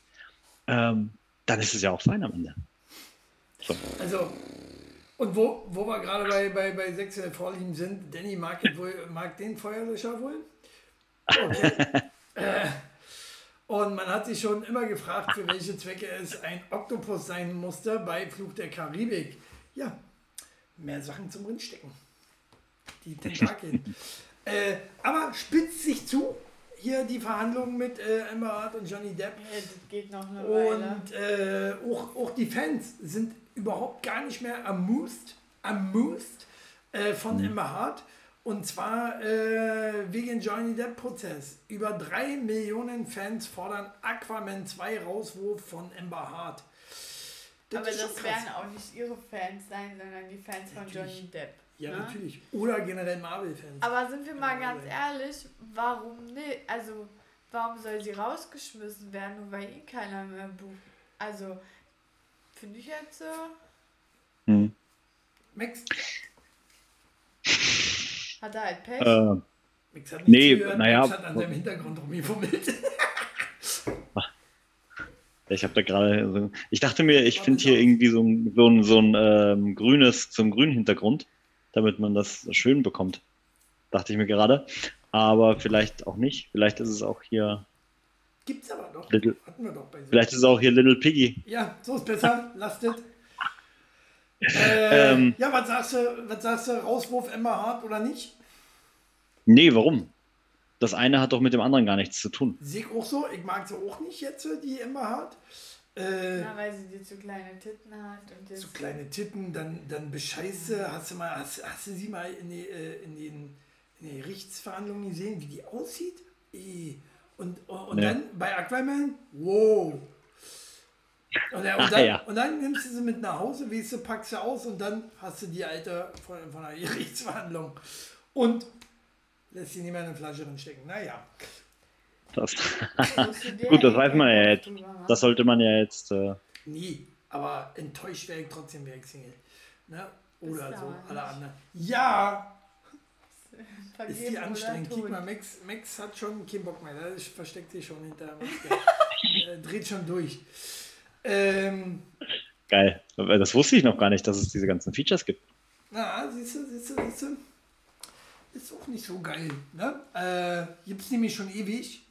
ähm, dann ist es ja auch fein am Ende. So. Also, und wo, wo wir gerade bei, bei, bei sexuellen Vorlieben sind, Danny mag, wohl, mag den Feuerlöscher wohl? Okay. *laughs* äh, und man hat sich schon immer gefragt, für welche Zwecke es ein Oktopus sein musste bei Fluch der Karibik. Ja, mehr Sachen zum Rindstecken. Die Tentakeln. *laughs* äh, aber spitzt sich zu, hier die Verhandlungen mit äh, Amber Hart und Johnny Depp. Ja, das geht noch eine Und äh, auch, auch die Fans sind überhaupt gar nicht mehr amused, amused äh, von mhm. Amber Hart. Und zwar äh, wegen Johnny Depp-Prozess. Über drei Millionen Fans fordern Aquaman 2 Rauswurf von Amber Hart. Das Aber das werden auch nicht ihre Fans sein, sondern die Fans von Johnny Depp. Ja, ne? natürlich. Oder generell Marvel-Fans. Aber sind wir mal ganz ehrlich, warum nicht? Also, warum soll sie rausgeschmissen werden, nur weil ihn keiner mehr bucht? Also, finde ich jetzt so. Hm. Max? Hat er halt Pech? Äh, Max hat nee, naja. hat an seinem Hintergrund rumgefummelt. *laughs* Ich habe da gerade, ich dachte mir, ich finde hier irgendwie so ein, so ein, so ein ähm, grünes, zum grünen Hintergrund damit man das schön bekommt. Dachte ich mir gerade. Aber vielleicht auch nicht. Vielleicht ist es auch hier. Gibt's aber doch. Little, Hatten wir doch bei so vielleicht ist es auch hier Little Piggy. Ja, so ist besser. *laughs* Lasst es. *laughs* Äh, ähm, ja, was sagst, du, was sagst du? Rauswurf Emma Hart oder nicht? Nee, warum? Das eine hat doch mit dem anderen gar nichts zu tun. Sehe ich auch so. Ich mag sie auch nicht jetzt, die Emma Hart. Äh, Na, weil sie dir zu kleine Titten hat. Und zu kleine Titten, dann, dann bescheiße. Hast du mal, hast, hast du sie mal in, die, äh, in, den, in den Gerichtsverhandlungen gesehen, wie die aussieht? Und, und nee. dann bei Aquaman, wow. Und, *laughs* ja, und, dann, ja. und, dann, nimmst du sie mit nach Hause, weißt du, packst sie aus und dann hast du die alte von, von einer *laughs* Gerichtsverhandlung. Und lässt sie nicht mehr in eine Flasche drin stecken. Naja. Das *laughs* Gut, das weiß man ja jetzt. Das sollte man ja jetzt. Äh Nie, aber enttäuscht wäre ich trotzdem, wäre ich Single. Ne? Oder so, alle anderen. Ja! Vergeben ist die anstrengend. Guck mal, Max, Max hat schon keinen Bock mehr. Der versteckt sich schon hinter der *laughs* dreht schon durch. Ähm, Geil. Das wusste ich noch gar nicht, dass es diese ganzen Features gibt. Na, siehst du, siehst du, siehst du. Ist auch nicht so geil. Ne? Äh, Gibt es nämlich schon ewig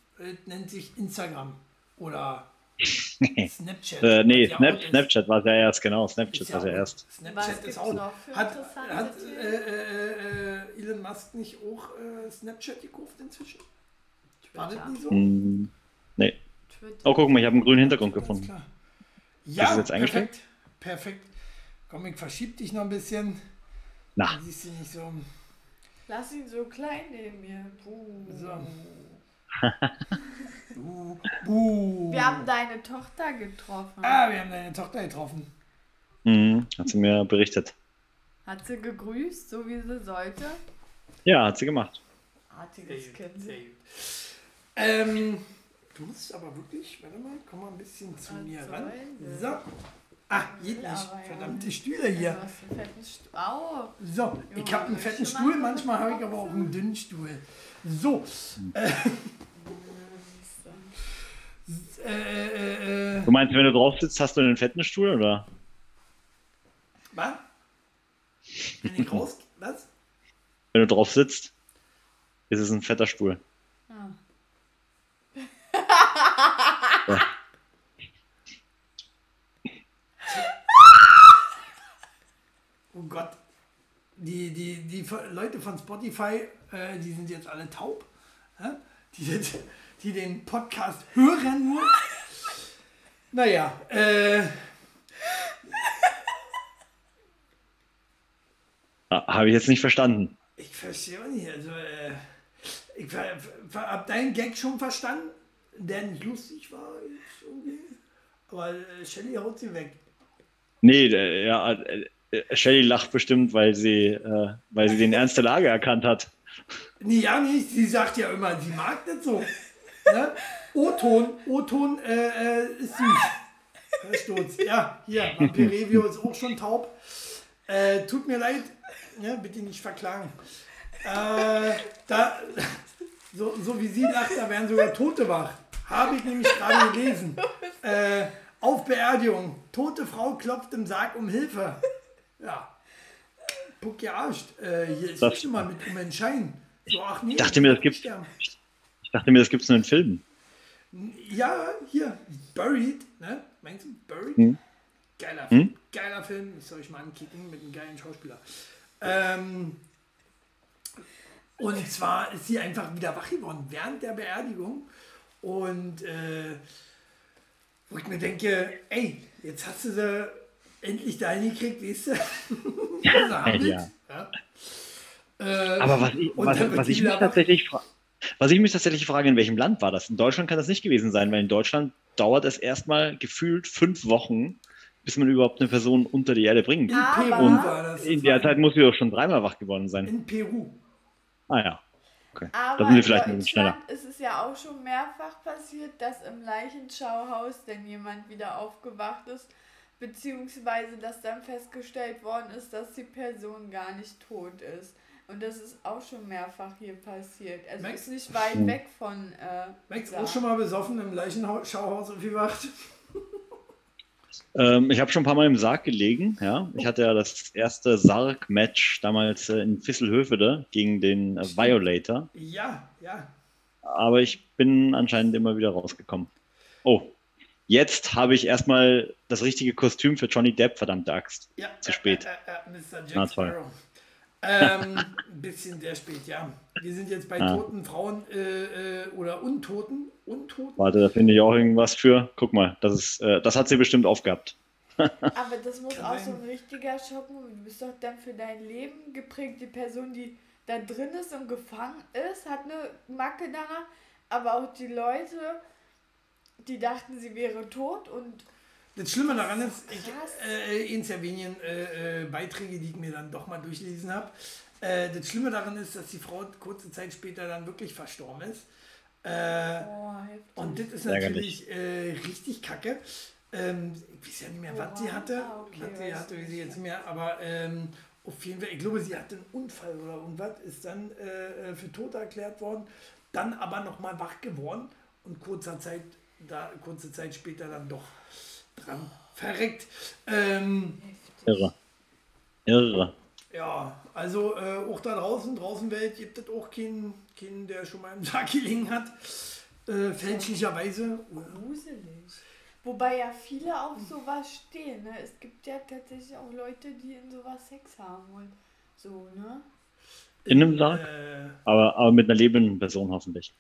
nennt sich Instagram oder Snapchat. äh, nee, Snap, Snapchat war es ja erst, genau. Snapchat war ja erst. Snapchat ist auch. Hat, hat äh, äh, äh, Elon Musk nicht auch äh, Snapchat gekauft inzwischen? War das nicht so? Mm, nee. Oh, guck mal, ich habe einen grünen Hintergrund gefunden. Ja, jetzt perfekt. Perfekt. Komm, ich verschieb dich noch ein bisschen. Na. Siehst du nicht so. Lass ihn so klein neben mir. Puh. So. Uh, uh. Wir haben deine Tochter getroffen. Ah, wir haben deine Tochter getroffen. Mhm, hat sie mir berichtet. Hat sie gegrüßt, so wie sie sollte? Ja, hat sie gemacht. Artiges Kind. gut, sehr gut. Ähm, du musst aber wirklich, warte mal, komm mal ein bisschen zu Was mir ran. denn? So. Ah, geht nicht. Verdammte Stühle hier. Stu Au. So, ich habe einen fetten Stuhl, manchmal habe ich aber auch einen dünnen Stuhl. So. Äh, äh, äh, äh, Du meinst, wenn du drauf sitzt, hast du einen fetten Stuhl, oder? was? Wenn ich raus. Was? Wenn du drauf sitzt, ist es ein fetter Stuhl. Ah. Oh Gott. Die, die, die Leute von Spotify, äh, die sind jetzt alle taub. Ja? Die, die den Podcast hören nur. Naja, äh, Ah, Habe ich jetzt nicht verstanden. ich verstehe auch nicht. Also, äh, ich ver, ver, hab deinen Gag schon verstanden, der nicht lustig war. Aber äh, Shelly haut sie weg. Nee, ja, äh, äh, Shelly lacht bestimmt, weil sie, äh, weil sie den Ernst der Lage erkannt hat. Nee, ja nicht. Sie sagt ja immer, sie mag das so. Ne? O-Ton, O-Ton äh, äh, ist süß. Herr Sturz. Ja, hier, Vampirevio ist auch schon taub. Äh, tut mir leid, ne? bitte nicht verklagen. Äh, da, so, so wie sie lacht, da werden sogar Tote wach. Habe ich nämlich gerade gelesen. Äh, auf Beerdigung. Tote Frau klopft im Sarg um Hilfe. Ja. Puck gearscht. Äh, hier ist Das- nicht immer mit um Entscheiden. So, ach nee, Ich dachte mir, das ich gibt's. sterben. Ich dachte mir, das gibt's nur in Filmen. Ja, hier, Buried, ne? Meinst du Buried? Hm. Geiler Hm? Film. Geiler Film, das soll ich mal ankicken mit einem geilen Schauspieler. Ähm, und zwar ist sie einfach wieder wach geworden während der Beerdigung. Und äh, wo ich mir denke, ey, jetzt hast du sie endlich dahin gekriegt, weißt du? *laughs* *laughs* Also Ja. ja. Äh, Aber was ich, und was, was ich mich tatsächlich frage, was ich mich tatsächlich frage, in welchem Land war das? In Deutschland kann das nicht gewesen sein, weil in Deutschland dauert es erstmal gefühlt fünf Wochen, bis man überhaupt eine Person unter die Erde bringt. In Aber- Peru war das. In der Zeit muss sie doch schon dreimal wach geworden sein. In Peru. Ah ja. Okay. Aber da sind wir in vielleicht ein bisschen schneller. Ist es ja auch schon mehrfach passiert, dass im Leichenschauhaus denn jemand wieder aufgewacht ist, beziehungsweise dass dann festgestellt worden ist, dass die Person gar nicht tot ist. Und das ist auch schon mehrfach hier passiert. Also Max? ist nicht weit weg von. Äh, Max, auch schon mal besoffen im Leichenschauhaus aufgewacht? Ähm, ich habe schon ein paar Mal im Sarg gelegen. Ja, ich hatte ja das erste Sarg-Match damals äh, in Visselhövede gegen den äh, Violator, Ja, ja. aber ich bin anscheinend immer wieder rausgekommen. Oh, jetzt habe ich erstmal das richtige Kostüm für Johnny Depp, verdammte Axt. ja Zu spät. Äh, äh, äh, Mr. Jack Na, toll. Sparrow. Ähm, ein *laughs* bisschen sehr spät, ja. Wir sind jetzt bei Ah. toten Frauen äh, äh, oder Untoten. Untoten? Warte, da finde ich auch irgendwas für. Guck mal, das, ist, äh, das hat sie bestimmt aufgehabt. *laughs* aber das muss auch so ein richtiger Schocken. Du bist doch dann für dein Leben geprägt. Die Person, die da drin ist und gefangen ist, hat eine Macke danach. Aber auch die Leute, die dachten, sie wäre tot und Das Schlimme daran ist, ich, äh, eins der wenigen äh, äh, Beiträge, die ich mir dann doch mal durchlesen habe. Äh, das Schlimme daran ist, dass die Frau kurze Zeit später dann wirklich verstorben ist. Äh, oh. Und das ist natürlich äh, richtig kacke. Ähm, ich weiß ja nicht mehr, was sie hatte. Ah, okay, was sie hatte, ich nicht. jetzt mehr. Aber ähm, auf jeden Fall, ich glaube, sie hatte einen Unfall oder irgendwas, ist dann für tot erklärt worden, dann aber nochmal wach geworden und kurzer Zeit, da, kurze Zeit später dann doch dran verreckt. Ähm, Irre. Irre. ja, also äh, auch da draußen, draußen Welt, gibt es auch keinen, keinen, der schon mal im Sarg *laughs* gelegen hat. Äh, fälschlicherweise. Gruselig. Wobei ja viele auf sowas stehen. Ne? Es gibt ja tatsächlich auch Leute, die in sowas Sex haben und so, ne? In einem Sarg? Äh, Aber, aber mit einer lebenden Person hoffentlich.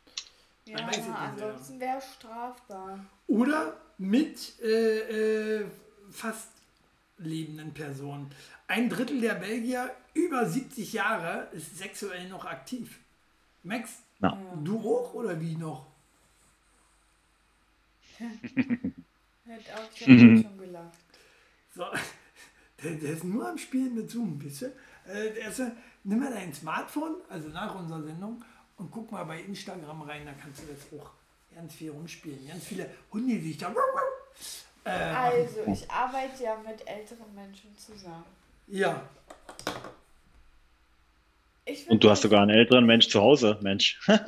Ja, ansonsten wäre es strafbar. oder mit äh, äh, fast lebenden Personen. Ein Drittel der Belgier über 70 Jahre ist sexuell noch aktiv. Max, Ja. du auch oder wie noch? *laughs* Hätte auch schon, *laughs* gelacht. So, Der, der ist nur am Spielen mit Zoom, wisst ihr? Äh, der ist, äh, nimm mal dein Smartphone, also nach unserer Sendung, und guck mal bei Instagram rein, da kannst du das auch ganz viel rumspielen. Ganz viele Hunde, die sich da. Äh, Also, ich arbeite ja mit älteren Menschen zusammen. ja, Ich Und du hast sogar einen älteren Mensch zu Hause, Mensch. *laughs* ist ja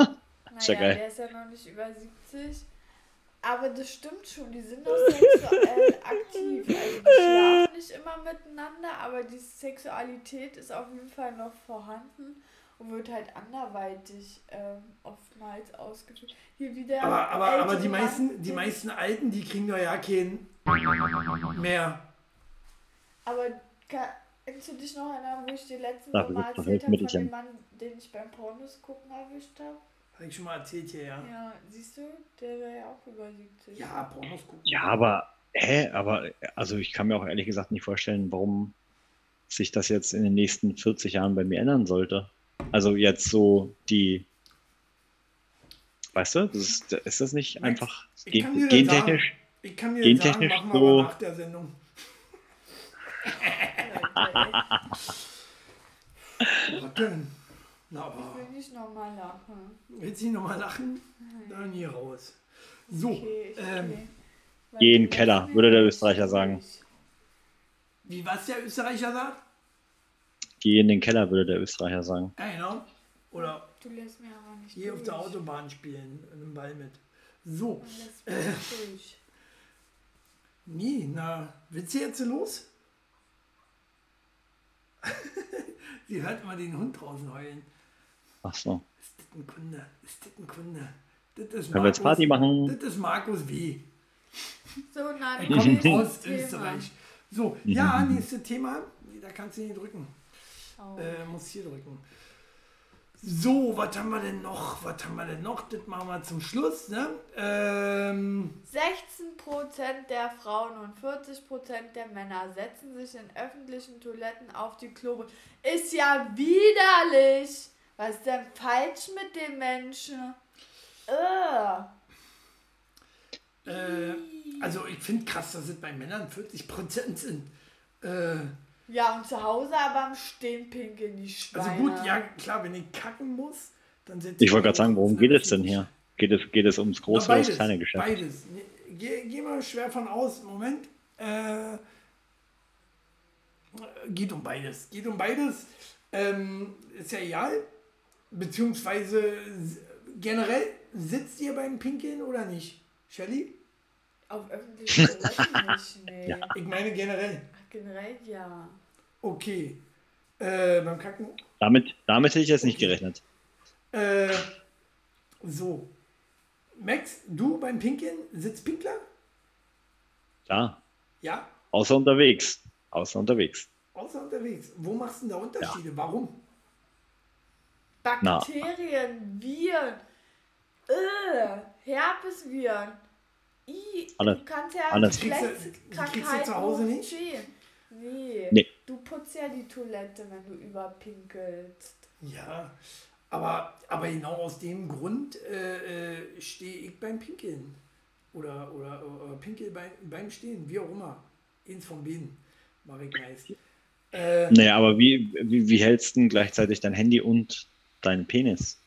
Naja, geil. der ist ja noch nicht über 70. Aber das stimmt schon, die sind doch sexuell *laughs* aktiv. Also die schlafen nicht immer miteinander, aber die Sexualität ist auf jeden Fall noch vorhanden wird halt anderweitig ähm, oftmals ausgeführt. Hier wieder. aber, aber, aber die, Mann, meisten, die meisten Alten, die kriegen doch ja keinen mehr. Aber ka- kannst du dich noch erinnern, wo ich dir letztens Dafür mal erzählt habe von dem Mann, den ich beim Pornos gucken erwischt habe? Habe ich schon mal erzählt hier, ja. Ja, siehst du, der wäre ja auch über 70. Ja, Pornos gucken. Ja, aber, hä, aber, also ich kann mir auch ehrlich gesagt nicht vorstellen, warum sich das jetzt in den nächsten 40 Jahren bei mir ändern sollte. Also jetzt so die, weißt du, das ist, ist das nicht einfach ich kann gen, gentechnisch? Ich kann dir das sagen, Gentechnisch machen wir so- aber nach der Sendung. *laughs* Was denn? Na, Ich aber will nicht nochmal lachen. willst du nicht nochmal lachen? Dann hier raus. So, Okay, ich ähm, gehe. Weil geh in du den Keller, würde der nicht Österreicher sagen. wie was der Österreicher sagt? Geh in den Keller, würde der Österreicher sagen. Ja, genau. Oder Du lässt mir aber nicht hier auf der Autobahn spielen, einen Ball mit. So, durch. nee, na, willst du jetzt los? *laughs* Sie hört mal den Hund draußen heulen. Ach so. Ist das ein Kunde? Ist das ein Kunde? Das ist Können wir jetzt Party machen? Das ist Markus W. So, na, kommt aus. Österreich. So, ja, nächstes Thema. Da kannst du nicht drücken. Äh, muss hier drücken. So, was haben wir denn noch? Was haben wir denn noch? Das machen wir zum Schluss. Ne? Ähm, 16% der Frauen und 40% der Männer setzen sich in öffentlichen Toiletten auf die Klobe. Ist ja widerlich. Was ist denn falsch mit den Menschen? Äh, also ich finde krass, dass es bei Männern 40% sind. Äh, Ja, und zu Hause aber am Stehen pinkeln die also Schweine. gut, ja klar, wenn ich kacken muss, dann setze Ich wollte gerade sagen, worum geht es denn hier? Geht es, geht es ums Na, große oder ums beides, kleine Geschäft? Beides. Geh, geh mal schwer von aus. Moment. Äh, geht um beides. Geht um beides. Ähm, ist ja egal. Beziehungsweise generell sitzt ihr beim Pinkeln oder nicht? Shelly? Auf öffentlichen Toiletten nicht, nee. *laughs* Ja. Ich meine generell. Generell ja. Okay. Äh, beim Kacken. Damit, damit hätte ich jetzt nicht gerechnet. Äh, so. Max, du beim Pinkeln sitzt Pinkler? Ja, Ja. außer unterwegs. Außer unterwegs. Außer unterwegs. Wo machst du denn da Unterschiede? Warum? Bakterien, Viren, äh, Herpesviren. I, Alles. Du kannst ja Alles. Kriegst du- Plätzkrankheiten kriegst du zu Hause nicht? hochziehen. Nee. Nee. Du putzt ja die Toilette, wenn du überpinkelst. Ja, aber, aber genau aus dem Grund äh, äh, stehe ich beim Pinkeln. Oder, oder, oder Pinkel beim, beim Stehen, wie auch immer. Eins von beiden, mache ich meist. Äh, Naja, aber wie, wie, wie hältst du denn gleichzeitig dein Handy und deinen Penis?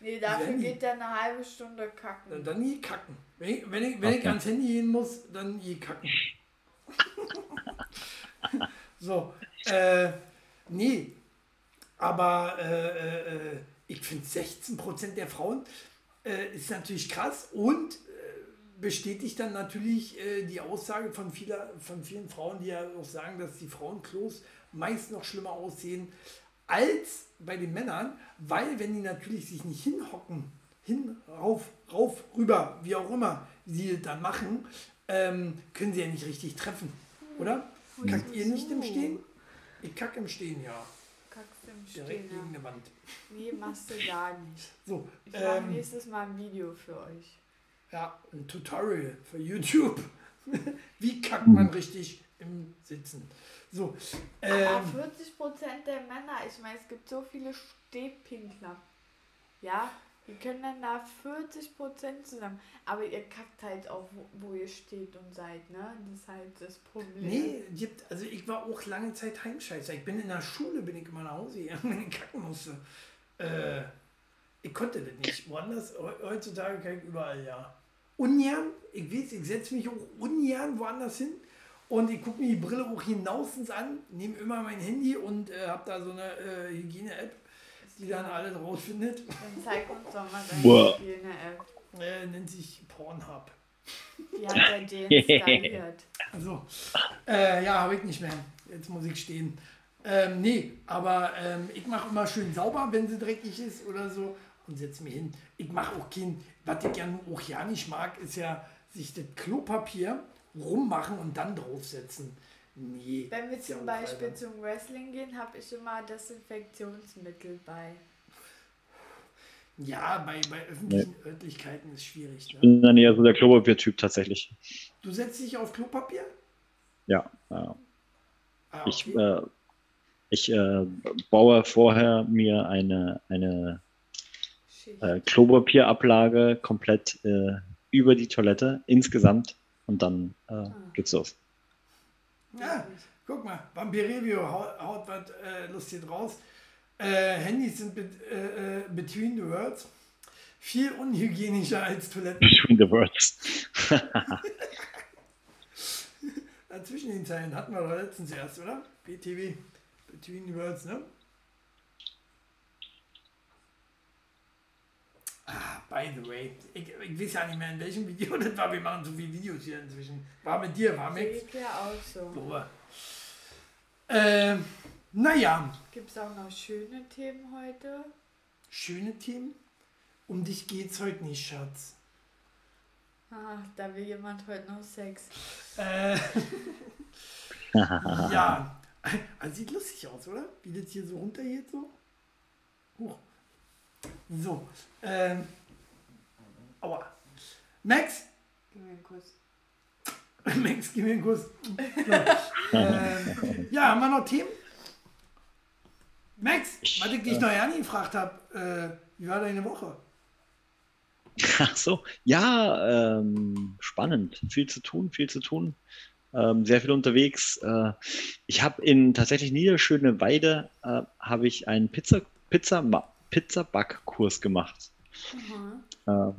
Nee, dafür Wenn- geht der eine halbe Stunde dann, kacken. dann je kacken. Wenn ich, wenn, ich, wenn ich Okay. ans Handy gehen muss, dann je kacken. *laughs* *laughs* so, äh, nee. Aber äh, äh, ich finde 16% der Frauen äh, ist natürlich krass und äh, bestätigt dann natürlich äh, die Aussage von, vieler, von vielen Frauen, die ja auch sagen, dass die Frauenklos meist noch schlimmer aussehen als bei den Männern, weil wenn die natürlich sich nicht hinhocken, hin, rauf, rauf, rüber, wie auch immer sie dann machen, ähm, können sie ja nicht richtig treffen, oder? Kackt ihr nicht im Stehen? Ich kack im Stehen, ja. Kackst im Direkt Stehen. gegen Ja. eine Wand. Nee, machst du gar nicht. *laughs* So, Ich mache ähm, nächstes Mal ein Video für euch. ja, ein Tutorial für YouTube. *laughs* Wie kackt man richtig im Sitzen? So, Aber ähm, 40% der Männer, ich meine, es gibt so viele Stehpinkler. Ja, Wir können dann da 40% zusammen. Aber ihr kackt halt auch, wo, ihr steht und seid, ne? Das ist halt das Problem. Nee, also ich war auch lange Zeit Heimscheißer. Ich bin in der Schule, bin ich immer nach Hause gegangen, *laughs* wenn ich kacken musste. Äh, ich konnte das nicht. Woanders, he- heutzutage kann ich überall, ja. Ungern, ich weiß, ich setze mich auch ungern woanders hin und ich gucke mir die Brille auch hinausens an, nehme immer mein Handy und äh, habe da so eine äh, Hygiene-App, die dann alles rausfindet. Dann zeig uns doch mal deine Boah. Hygiene-App. Äh, nennt sich Pornhub. Die hat der deinstalliert. Also, äh, ja, habe ich nicht mehr. Jetzt muss ich stehen. Ähm, nee, aber ähm, ich mache immer schön sauber, wenn sie dreckig ist oder so und setze mich hin. Ich mache auch kein, was ich ja nun auch ja nicht mag, ist ja sich das Klopapier rummachen und dann draufsetzen. Nee. Wenn wir zum Beispiel zum Wrestling gehen, habe ich immer Desinfektionsmittel bei. Ja, bei, bei öffentlichen Örtlichkeiten ist schwierig. Ich Ne? bin dann eher so der Klopapier-Typ tatsächlich. Du setzt dich auf Klopapier? Ja, ja. Ah, Ich, okay. äh, ich äh, baue vorher mir eine, eine äh, Klopapierablaage komplett äh, über die Toilette insgesamt und dann äh, geht's los. Ja, guck mal, Vampir Review haut, haut was äh, lustig raus. Äh, Handys sind bet, äh, äh, between the words viel unhygienischer als Toiletten. Between the words. *laughs* Zwischen den Zeilen hatten wir doch letztens erst, oder? BTW, between the words, ne? Ah, by the way, ich, ich weiß ja nicht mehr, in welchem Video *laughs* das war. Wir machen so viele Videos hier inzwischen. War mit dir, war mit. Seht ja auch so. So. Ähm, naja, Gibt es auch noch schöne Themen heute? schöne Themen. Um dich geht's heute nicht, Schatz. Ah, da will jemand heute noch Sex. Äh, *laughs* ja, also sieht lustig aus, oder? Wie das hier so runtergeht, so. Huch. So, ähm, aua. Max, Gib mir einen Kuss. *laughs* Max, gib mir einen Kuss. So. *laughs* ähm, ja, haben wir noch Themen? Max, was ich dich noch ja nie gefragt habe, äh, wie war deine Woche? *laughs* Ach so, ja, ähm, spannend. Viel zu tun, viel zu tun. Ähm, sehr viel unterwegs. Äh, ich habe in tatsächlich Niederschöne Weide äh, habe ich einen Pizza, Pizza, Pizza Backkurs gemacht. Mhm. Äh,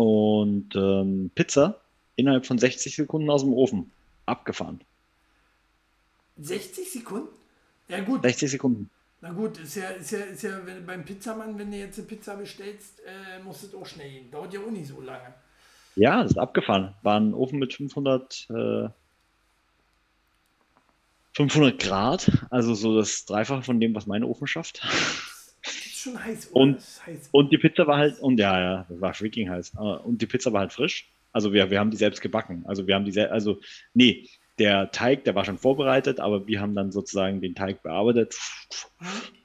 und ähm, Pizza innerhalb von 60 Sekunden aus dem Ofen abgefahren. 60 Sekunden? Ja gut, 60 Sekunden. na gut, ist ja, ist ja, ist ja wenn, beim Pizzamann, wenn du jetzt eine Pizza bestellst, äh, muss es auch schnell gehen. Dauert ja auch nicht so lange. Ja, das ist abgefahren. War ein Ofen mit 500, äh, 500 Grad, also so das Dreifache von dem, was mein Ofen schafft. Schon heiß, oder? Und- heiß. Und die Pizza war halt, und ja, ja, war freaking heiß. Äh, Und die Pizza war halt frisch. Also wir, wir haben die selbst gebacken. Also wir haben die selbst, also nee, der Teig, der war schon vorbereitet, aber wir haben dann sozusagen den Teig bearbeitet,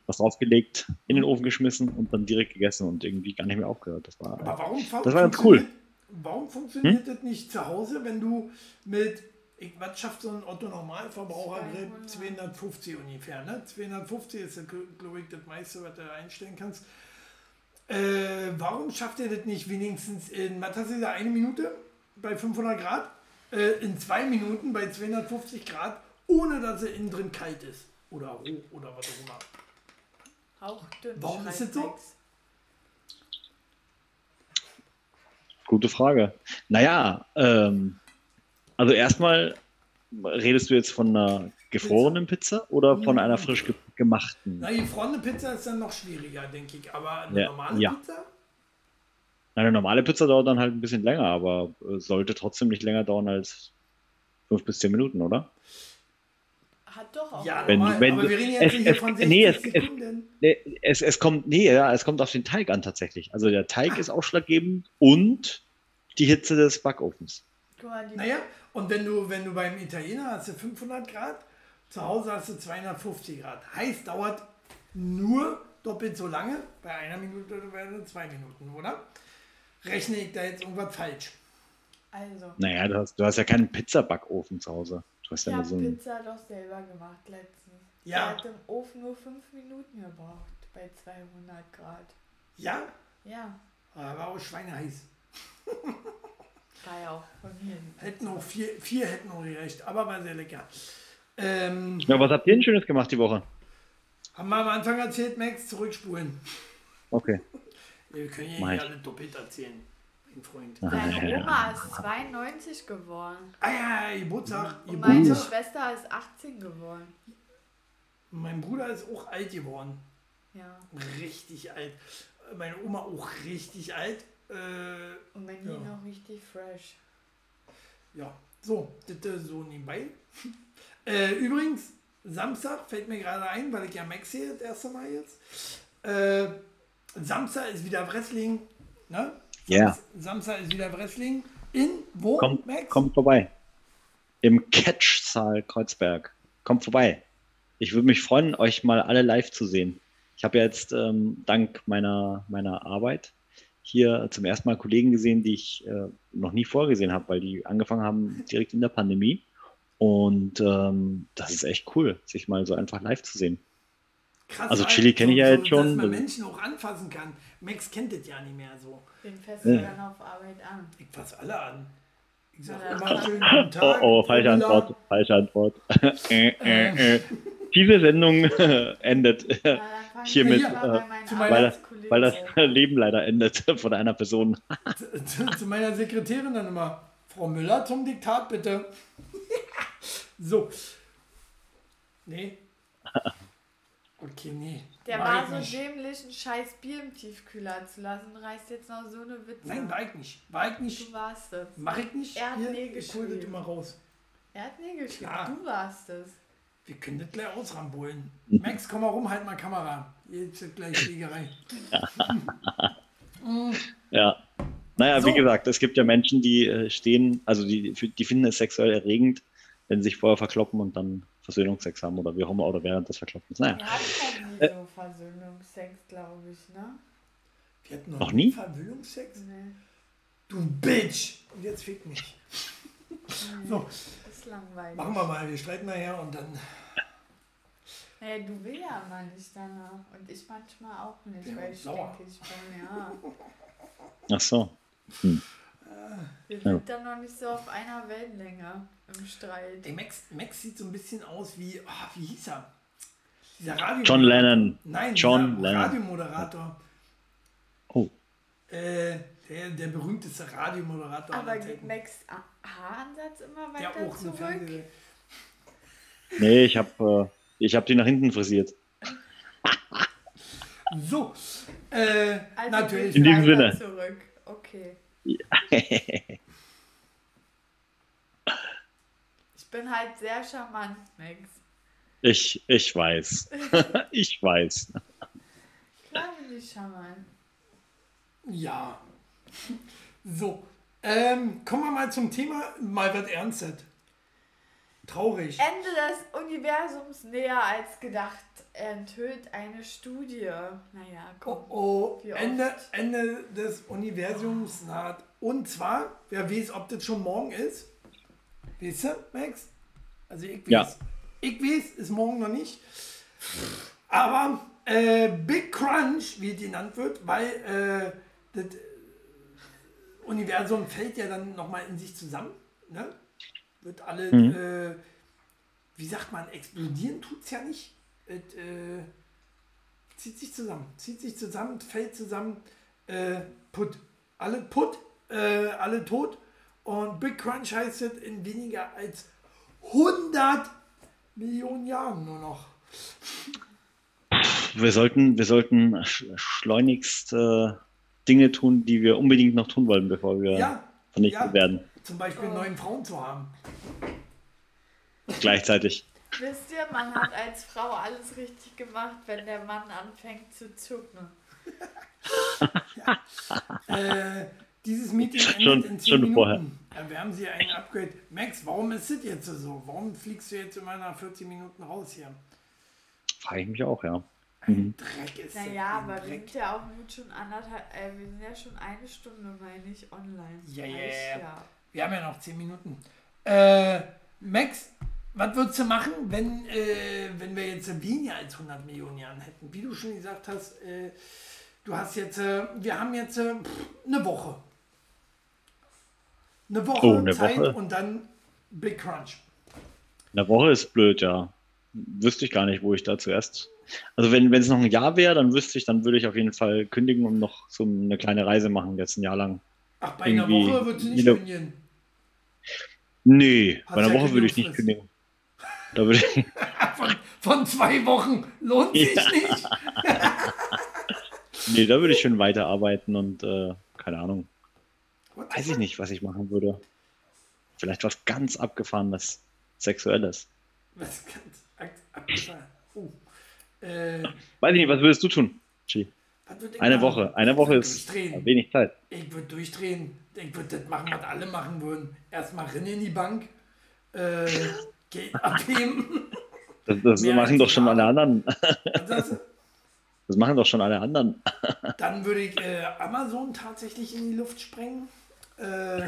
was draufgelegt, in den Ofen geschmissen und dann direkt gegessen und irgendwie gar nicht mehr aufgehört. Das Aber war, warum, fun- Das war ganz cool. Hm? funktioniert- Warum funktioniert das nicht zu Hause, wenn du mit, ich, was schafft so ein Otto-Normalverbraucher-Grill? 200. 250 ungefähr, ne? 250 ist, glaube ich, das meiste, was du einstellen kannst. Äh, warum schafft ihr das nicht wenigstens in, was hast du gesagt, eine Minute bei 500 Grad? Äh, in zwei Minuten bei 250 Grad, ohne dass er innen drin kalt ist? Oder hoch oder was auch immer. Hauchdünn. Warum ist das so? Gute Frage. Naja, ähm, also erstmal redest du jetzt von einer gefrorenen Pizza oder von einer frisch ge gemachten? Na, gefrorene Pizza ist dann noch schwieriger, denke ich. Aber eine Ja, normale ja. Pizza? Eine normale Pizza dauert dann halt ein bisschen länger, aber äh, sollte trotzdem nicht länger dauern als fünf bis zehn Minuten, oder? Hat doch auch. Ja, Wenn- normal. wenn aber wir reden es- jetzt hier es- von nee, 60 es- es- Sekunden. Nee, Es, es kommt, nee, ja, es kommt auf den Teig an tatsächlich. Also der Teig ist ausschlaggebend und die Hitze des Backofens. Guck mal, die Naja, und wenn du, wenn du beim Italiener hast du 500 Grad, zu Hause hast du 250 Grad. Heißt, dauert nur doppelt so lange, bei einer Minute oder bei zwei Minuten, oder? Rechne ich da jetzt irgendwas falsch? Also, Naja, du hast, du hast ja keinen Pizzabackofen zu Hause. Du hast ich ja nur habe so. Pizza doch selber gemacht letztens. Ja. Der hat im Ofen nur 5 Minuten gebraucht bei 200 Grad. Ja, Ja, Aber war auch schweineheiß. *laughs* war ja auch von mir. Hätten auch vier, vier hätten auch gerecht, aber war sehr lecker. Ähm, Ja, was habt ihr denn Schönes gemacht die Woche? haben wir am Anfang erzählt, Max, zurückspulen. Okay. Wir können ja ich. alle doppelt erzählen, mein Freund. Deine Oma ist 92 geworden. Ah ja, Geburtstag. Und meine Geburtstag. Schwester ist 18 geworden. Mein Bruder ist auch alt geworden. Ja. Richtig alt. Meine Oma auch richtig alt. Äh, Und mein Ja. Nino richtig fresh. ja, so, das so nebenbei. *laughs* Äh, übrigens, Samstag fällt mir gerade ein, weil ich ja Max sehe das erste Mal jetzt. Äh, Samstag ist wieder Wrestling. Ne? Ja. Samstag ist wieder Wrestling. In wo, Kommt, Max? kommt vorbei. Im Catch-Saal Kreuzberg. Kommt vorbei. Ich würde mich freuen, euch mal alle live zu sehen. Ich habe ja jetzt ähm, dank meiner, meiner Arbeit hier zum ersten Mal Kollegen gesehen, die ich äh, noch nie vorgesehen habe, weil die angefangen haben direkt in der Pandemie. Und ähm, das ist echt cool, sich mal so einfach live zu sehen. Krass, Also Chili kenne ich ja jetzt Dass schon. man Menschen auch anfassen kann. Max kennt das ja nicht mehr so. Den fässt Ja. du dann auf Arbeit an. Ich fasse alle an. Ich sag Ja, immer dann- schön guten Tag. Oh, oh, falsche Ulla. Antwort. Falsche Antwort. *laughs* äh, äh, äh. Diese Sendung *laughs* endet, Ja, *laughs* Hiermit, äh, meiner- weil weil das. Leben *laughs* leider endet *laughs* von einer Person. zu, zu, meiner Sekretärin dann immer. Frau Müller zum Diktat, bitte. *laughs* so. Nee. Okay, nee. Der war ich so nicht. dämlich, ein scheiß Bier im Tiefkühler zu lassen. Reißt jetzt noch so eine Witze. Nein, war ich nicht. War ich nicht. Du warst es. Mach ich nicht. Er hat Hier, nee ich geschrieben. immer raus. Er hat nie geschrieben. Klar. Du warst es. Wir können das gleich ausrambolen. Max, komm mal rum, halt mal Kamera. Jetzt ist gleich Schlägerei. *laughs* Ja. Naja, So. wie gesagt, es gibt ja Menschen, die äh, stehen, also die, die finden es sexuell erregend, wenn sie sich vorher verkloppen und dann Versöhnungsex haben oder wie auch immer oder während des Verkloppens. Naja. Wir hatten noch nie so Versöhnungsex, glaube ich, ne? Wir hatten noch, Noch nie? Verwöhnungsex? Nee. Du Bitch! Und jetzt fick mich. So, Das ist langweilig. machen wir mal. Wir streiten nachher und dann. Naja, du willst ja mal nicht danach. Und ich manchmal auch nicht, Ja, weil ich sauer. denke, ich bin ja. Ach so. Wir Ja. sind dann noch nicht so auf einer Wellenlänge im Streit. Ey, Max, Max sieht so ein bisschen aus wie. ah, wie hieß er? Dieser Radio John Lennon. Nein, John Lennon. Radiomoderator. Oh. Äh, der, der berühmteste Radiomoderator. Aber geht. Max Haaransatz immer Der weiter auch eine zurück? Nee, ich habe äh, ich hab die nach hinten frisiert. *laughs* So, äh, Also natürlich. In diesem Sinne. Zurück. Okay. *laughs* Ich bin halt sehr charmant, Max. Ich, ich weiß. *laughs* ich weiß. Klar bin ich charmant. Ja. So, ähm, kommen wir mal zum Thema, mal was Ernstes. Traurig. Ende des Universums näher als gedacht. Enthüllt eine Studie. Naja, Oh, komm. oh, Wie Ende? Ende des Universums naht. Und zwar, wer weiß, ob das schon morgen ist. Weißt du, Max? Also ich weiß. Ja. Ich weiß, ist morgen noch nicht. Aber äh, Big Crunch, wie es genannt wird, weil äh, das Universum fällt ja dann nochmal in sich zusammen. Ne? Wird alle, äh, wie sagt man, explodieren tut es ja nicht. Es, äh, zieht sich zusammen, zieht sich zusammen, fällt zusammen, äh, put. Alle put, äh, alle tot. Und Big Crunch heißt es in weniger als 100 Millionen Jahren nur noch. Wir sollten, wir sollten sch- schleunigst äh, Dinge tun, die wir unbedingt noch tun wollen, bevor wir Ja, vernichtet ja. werden. Zum Beispiel neuen Frauen zu haben. Gleichzeitig. Wisst ihr, man hat als Frau alles richtig gemacht, wenn der Mann anfängt zu zucken. *laughs* Äh, dieses Meeting endet Schon- in 10 Stunde Minuten. vorher. Ja, wir haben sie ein Upgrade. Max, warum ist das jetzt so? Warum fliegst du jetzt immer nach 40 Minuten raus hier? Frage ich mich auch, ja. Ein Dreck ist das, Naja, ein aber wir Dreck. sind ja auch schon anderthalb, äh, wir sind ja schon eine Stunde, meine ich, online. Ja, ja, Reicht ja. Wir haben ja noch 10 Minuten. Äh, Max, was würdest du machen, wenn, äh, wenn wir jetzt weniger als 100 Millionen Jahren hätten? Wie du schon gesagt hast, äh, du hast jetzt, äh, wir haben jetzt äh, pff, eine Woche. Eine Woche Oh, eine Zeit Woche? und dann Big Crunch. Eine Woche ist blöd, ja. Wüsste ich gar nicht, wo ich da zuerst. Also wenn es noch ein Jahr wäre, dann wüsste ich, dann würde ich auf jeden Fall kündigen und noch so eine kleine Reise machen, jetzt ein Jahr lang. Ach, bei einer Irgendwie Woche würdest du nicht jede- kündigen. Nee, Hat bei einer Woche würde ich nicht kündigen. Da würde ich, Von, von zwei Wochen lohnt sich Ja. nicht. *laughs* nee, da würde ich schon weiterarbeiten und äh, keine Ahnung. Weiß ich nicht, was ich machen würde. Vielleicht was ganz abgefahrenes, sexuelles. Was ganz ab- abgefahren. Oh. Äh, Weiß ich nicht, was würdest du tun? Chi? Eine machen? Woche. Eine Woche ist durchdrehen. wenig Zeit. Ich würde durchdrehen. Ich würde das machen, was alle machen würden. Erstmal rennen in die Bank. Äh, *laughs* Geld abheben. Das, das machen doch schon alle anderen. Du? *laughs* Das machen doch schon alle anderen. Dann würde ich äh, Amazon tatsächlich in die Luft sprengen. Äh, *laughs*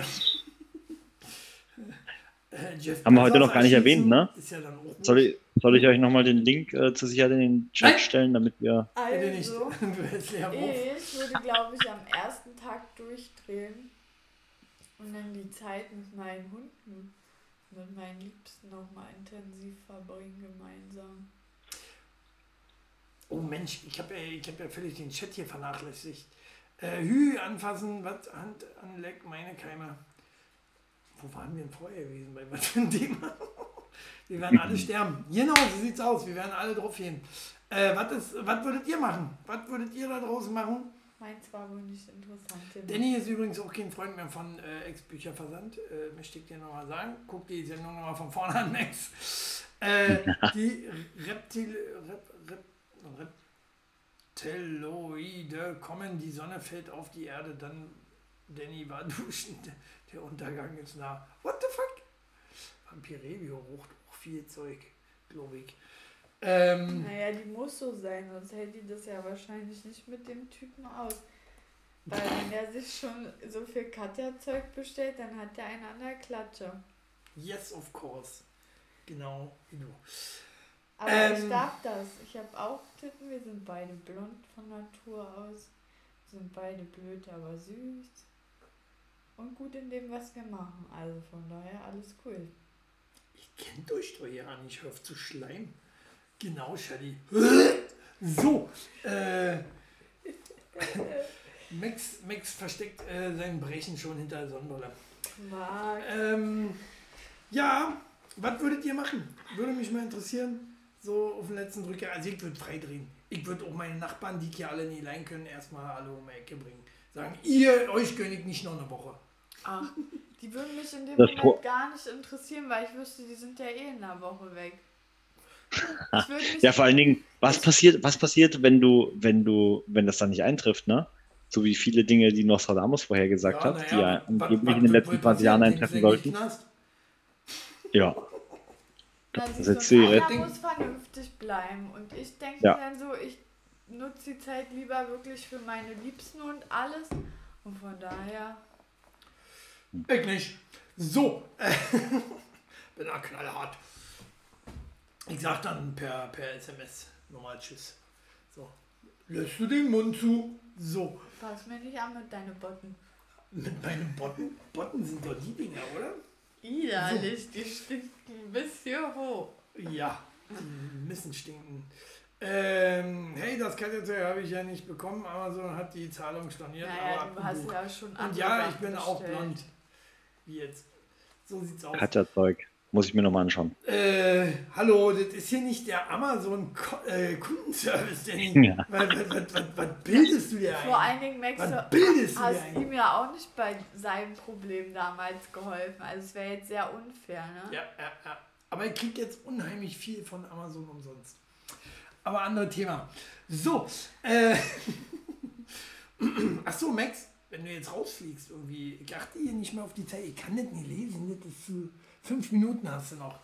Jeff Haben wir heute noch gar nicht erwähnt, ne? Ist ja dann auch Soll ich, soll ich euch nochmal den Link äh, zur Sicherheit in den Chat Nein. stellen, damit wir. Also, *laughs* ich würde, glaube ich, am ersten Tag durchdrehen und dann die Zeit mit meinen Hunden, mit meinen Liebsten nochmal intensiv verbringen gemeinsam. Oh Mensch, ich habe ja, ich hab ja völlig den Chat hier vernachlässigt. Äh, Hü, anfassen, was, Hand anleck, meine Keime. Wo waren wir denn vorher gewesen? Bei was für ein Thema? *laughs* Wir werden alle sterben. Genau, so sieht's aus. Wir werden alle drauf gehen. Äh, was, ist, was würdet ihr machen? Was würdet ihr da draußen machen? Meins war wohl nicht interessant. Tim. Danny ist übrigens auch kein Freund mehr von äh, Ex-Bücherversand. Äh, möchte ich dir nochmal sagen. Guck die Sendung nochmal von vorne an, Max. Äh, *laughs* die Reptil, Rep, Rep, Reptiloide kommen, die Sonne fällt auf die Erde, dann Danny war duschen, der, Untergang ist nah. What the fuck? Vampirevio rucht auch viel Zeug, glaube ich. Ähm, Naja, die muss so sein, sonst hält die das ja wahrscheinlich nicht mit dem Typen aus. Weil wenn der sich schon so viel Katja-Zeug bestellt, dann hat der einen an der Klatsche. yes, of course. Genau, wie du. Aber Ähm. ich darf das. Ich habe auch Titten, wir sind beide blond von Natur aus. Sind beide blöd, aber süß. Und gut in dem, was wir machen. Also von daher alles cool. Ich kennt euch doch ja nicht, hör auf zu schleimen. Genau, Shadi. So, äh, *laughs* Max, Max versteckt äh, sein Brechen schon hinter der Sonnenbrille. Ähm, ja, was würdet ihr machen? Würde mich mal interessieren. So auf den letzten Drücker. Also ich würde freidrehen. Ich würde auch meine Nachbarn, die hier alle nie leihen können, erstmal alle um die Ecke bringen. Sagen, ihr, euch gönne ich nicht noch eine Woche. Ach, die würden mich in dem Das Moment gar nicht interessieren, weil ich wüsste, die sind ja eh in einer Woche weg. *laughs* Ja, vor allen Dingen, was passiert, was passiert, wenn du, wenn du, wenn das dann nicht eintrifft, ne? So wie viele Dinge, die Nostradamus vorher gesagt hat, die ja angeblich in den letzten wohl 20 Jahren eintreffen sollten. Ja. Das ist und einer Rettung. muss vernünftig bleiben. Und ich denke Ja. dann so, ich nutze die Zeit lieber wirklich für meine Liebsten und alles. Und von daher? Ich nicht. So, *laughs* bin da knallhart. Ich sag dann per, per SMS nochmal Tschüss. So, lässt du den Mund zu? So, pass mir nicht an mit deinen Botten. mit meinen Botten. Botten sind doch die Dinger, oder? Widerlich, die stinken bis hier hoch. Ja, die müssen stinken. Ähm, hey, das Katzenzeug habe ich ja nicht bekommen. Amazon hat die Zahlung storniert. Naja, aber du hast ja schon Und ja, ich bin auch bestellt. blond. Wie jetzt. So sieht's aus. Katja-Zeug. Muss ich mir nochmal anschauen. Äh, hallo, das ist hier nicht der Amazon Ko äh, Kundenservice, Danny. *laughs* Ja. Was, was, was, was, was bildest du dir Vor ein? allen Dingen, Max, du du hast ein? ihm ja auch nicht bei seinem Problem damals geholfen. Also es wäre jetzt sehr unfair, ne? Ja, ja, ja. Aber ich krieg jetzt unheimlich viel von Amazon umsonst. Aber anderes Thema. So, äh. *laughs* Ach so, Max, wenn du jetzt rausfliegst irgendwie, ich achte hier nicht mehr auf die Zeit. Ich kann das nicht lesen. Das ist zu fünf Minuten hast du noch.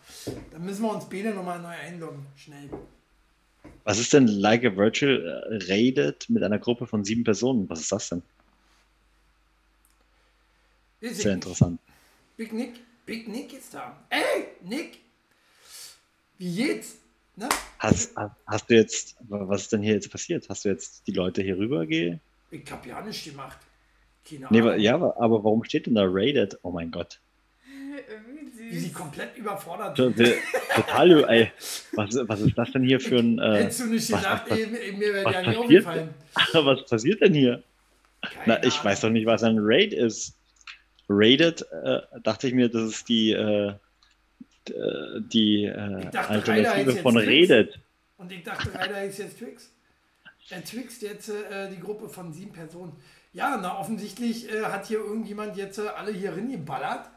Dann müssen wir uns beide nochmal neu einloggen. Schnell. Was ist denn Like a Virtual äh, Rated mit einer Gruppe von sieben Personen? Was ist das denn? Ist Sehr interessant. Big Nick, Big Nick ist da. Ey, Nick! Wie geht's? Ne? Hast, hast, du jetzt, was ist denn hier jetzt passiert? Hast du jetzt die Leute hier rüber ge... Ich hab ja nicht gemacht. Keine Nee, Ahnung. ja, aber aber warum steht denn da rated? Oh mein Gott. *laughs* Wie sie komplett überfordert sind. to- Total, *laughs* über- ey. Was, was ist das denn hier für ein. Äh, Hättest du nicht was- gedacht, was- eben, eben, mir wäre nicht passiert? aufgefallen. *laughs* was passiert denn hier? Keine Na, ich Ahnung. weiß doch nicht, was ein Raid ist. Rated, äh, dachte ich mir, das ist die, äh, äh, die äh, dachte, Alternative von. Redet. Und ich dachte, Ryder ist jetzt Twix. Er twixt jetzt äh, die Gruppe von sieben Personen. Ja, na offensichtlich äh, hat hier irgendjemand jetzt äh, alle hier reingeballert,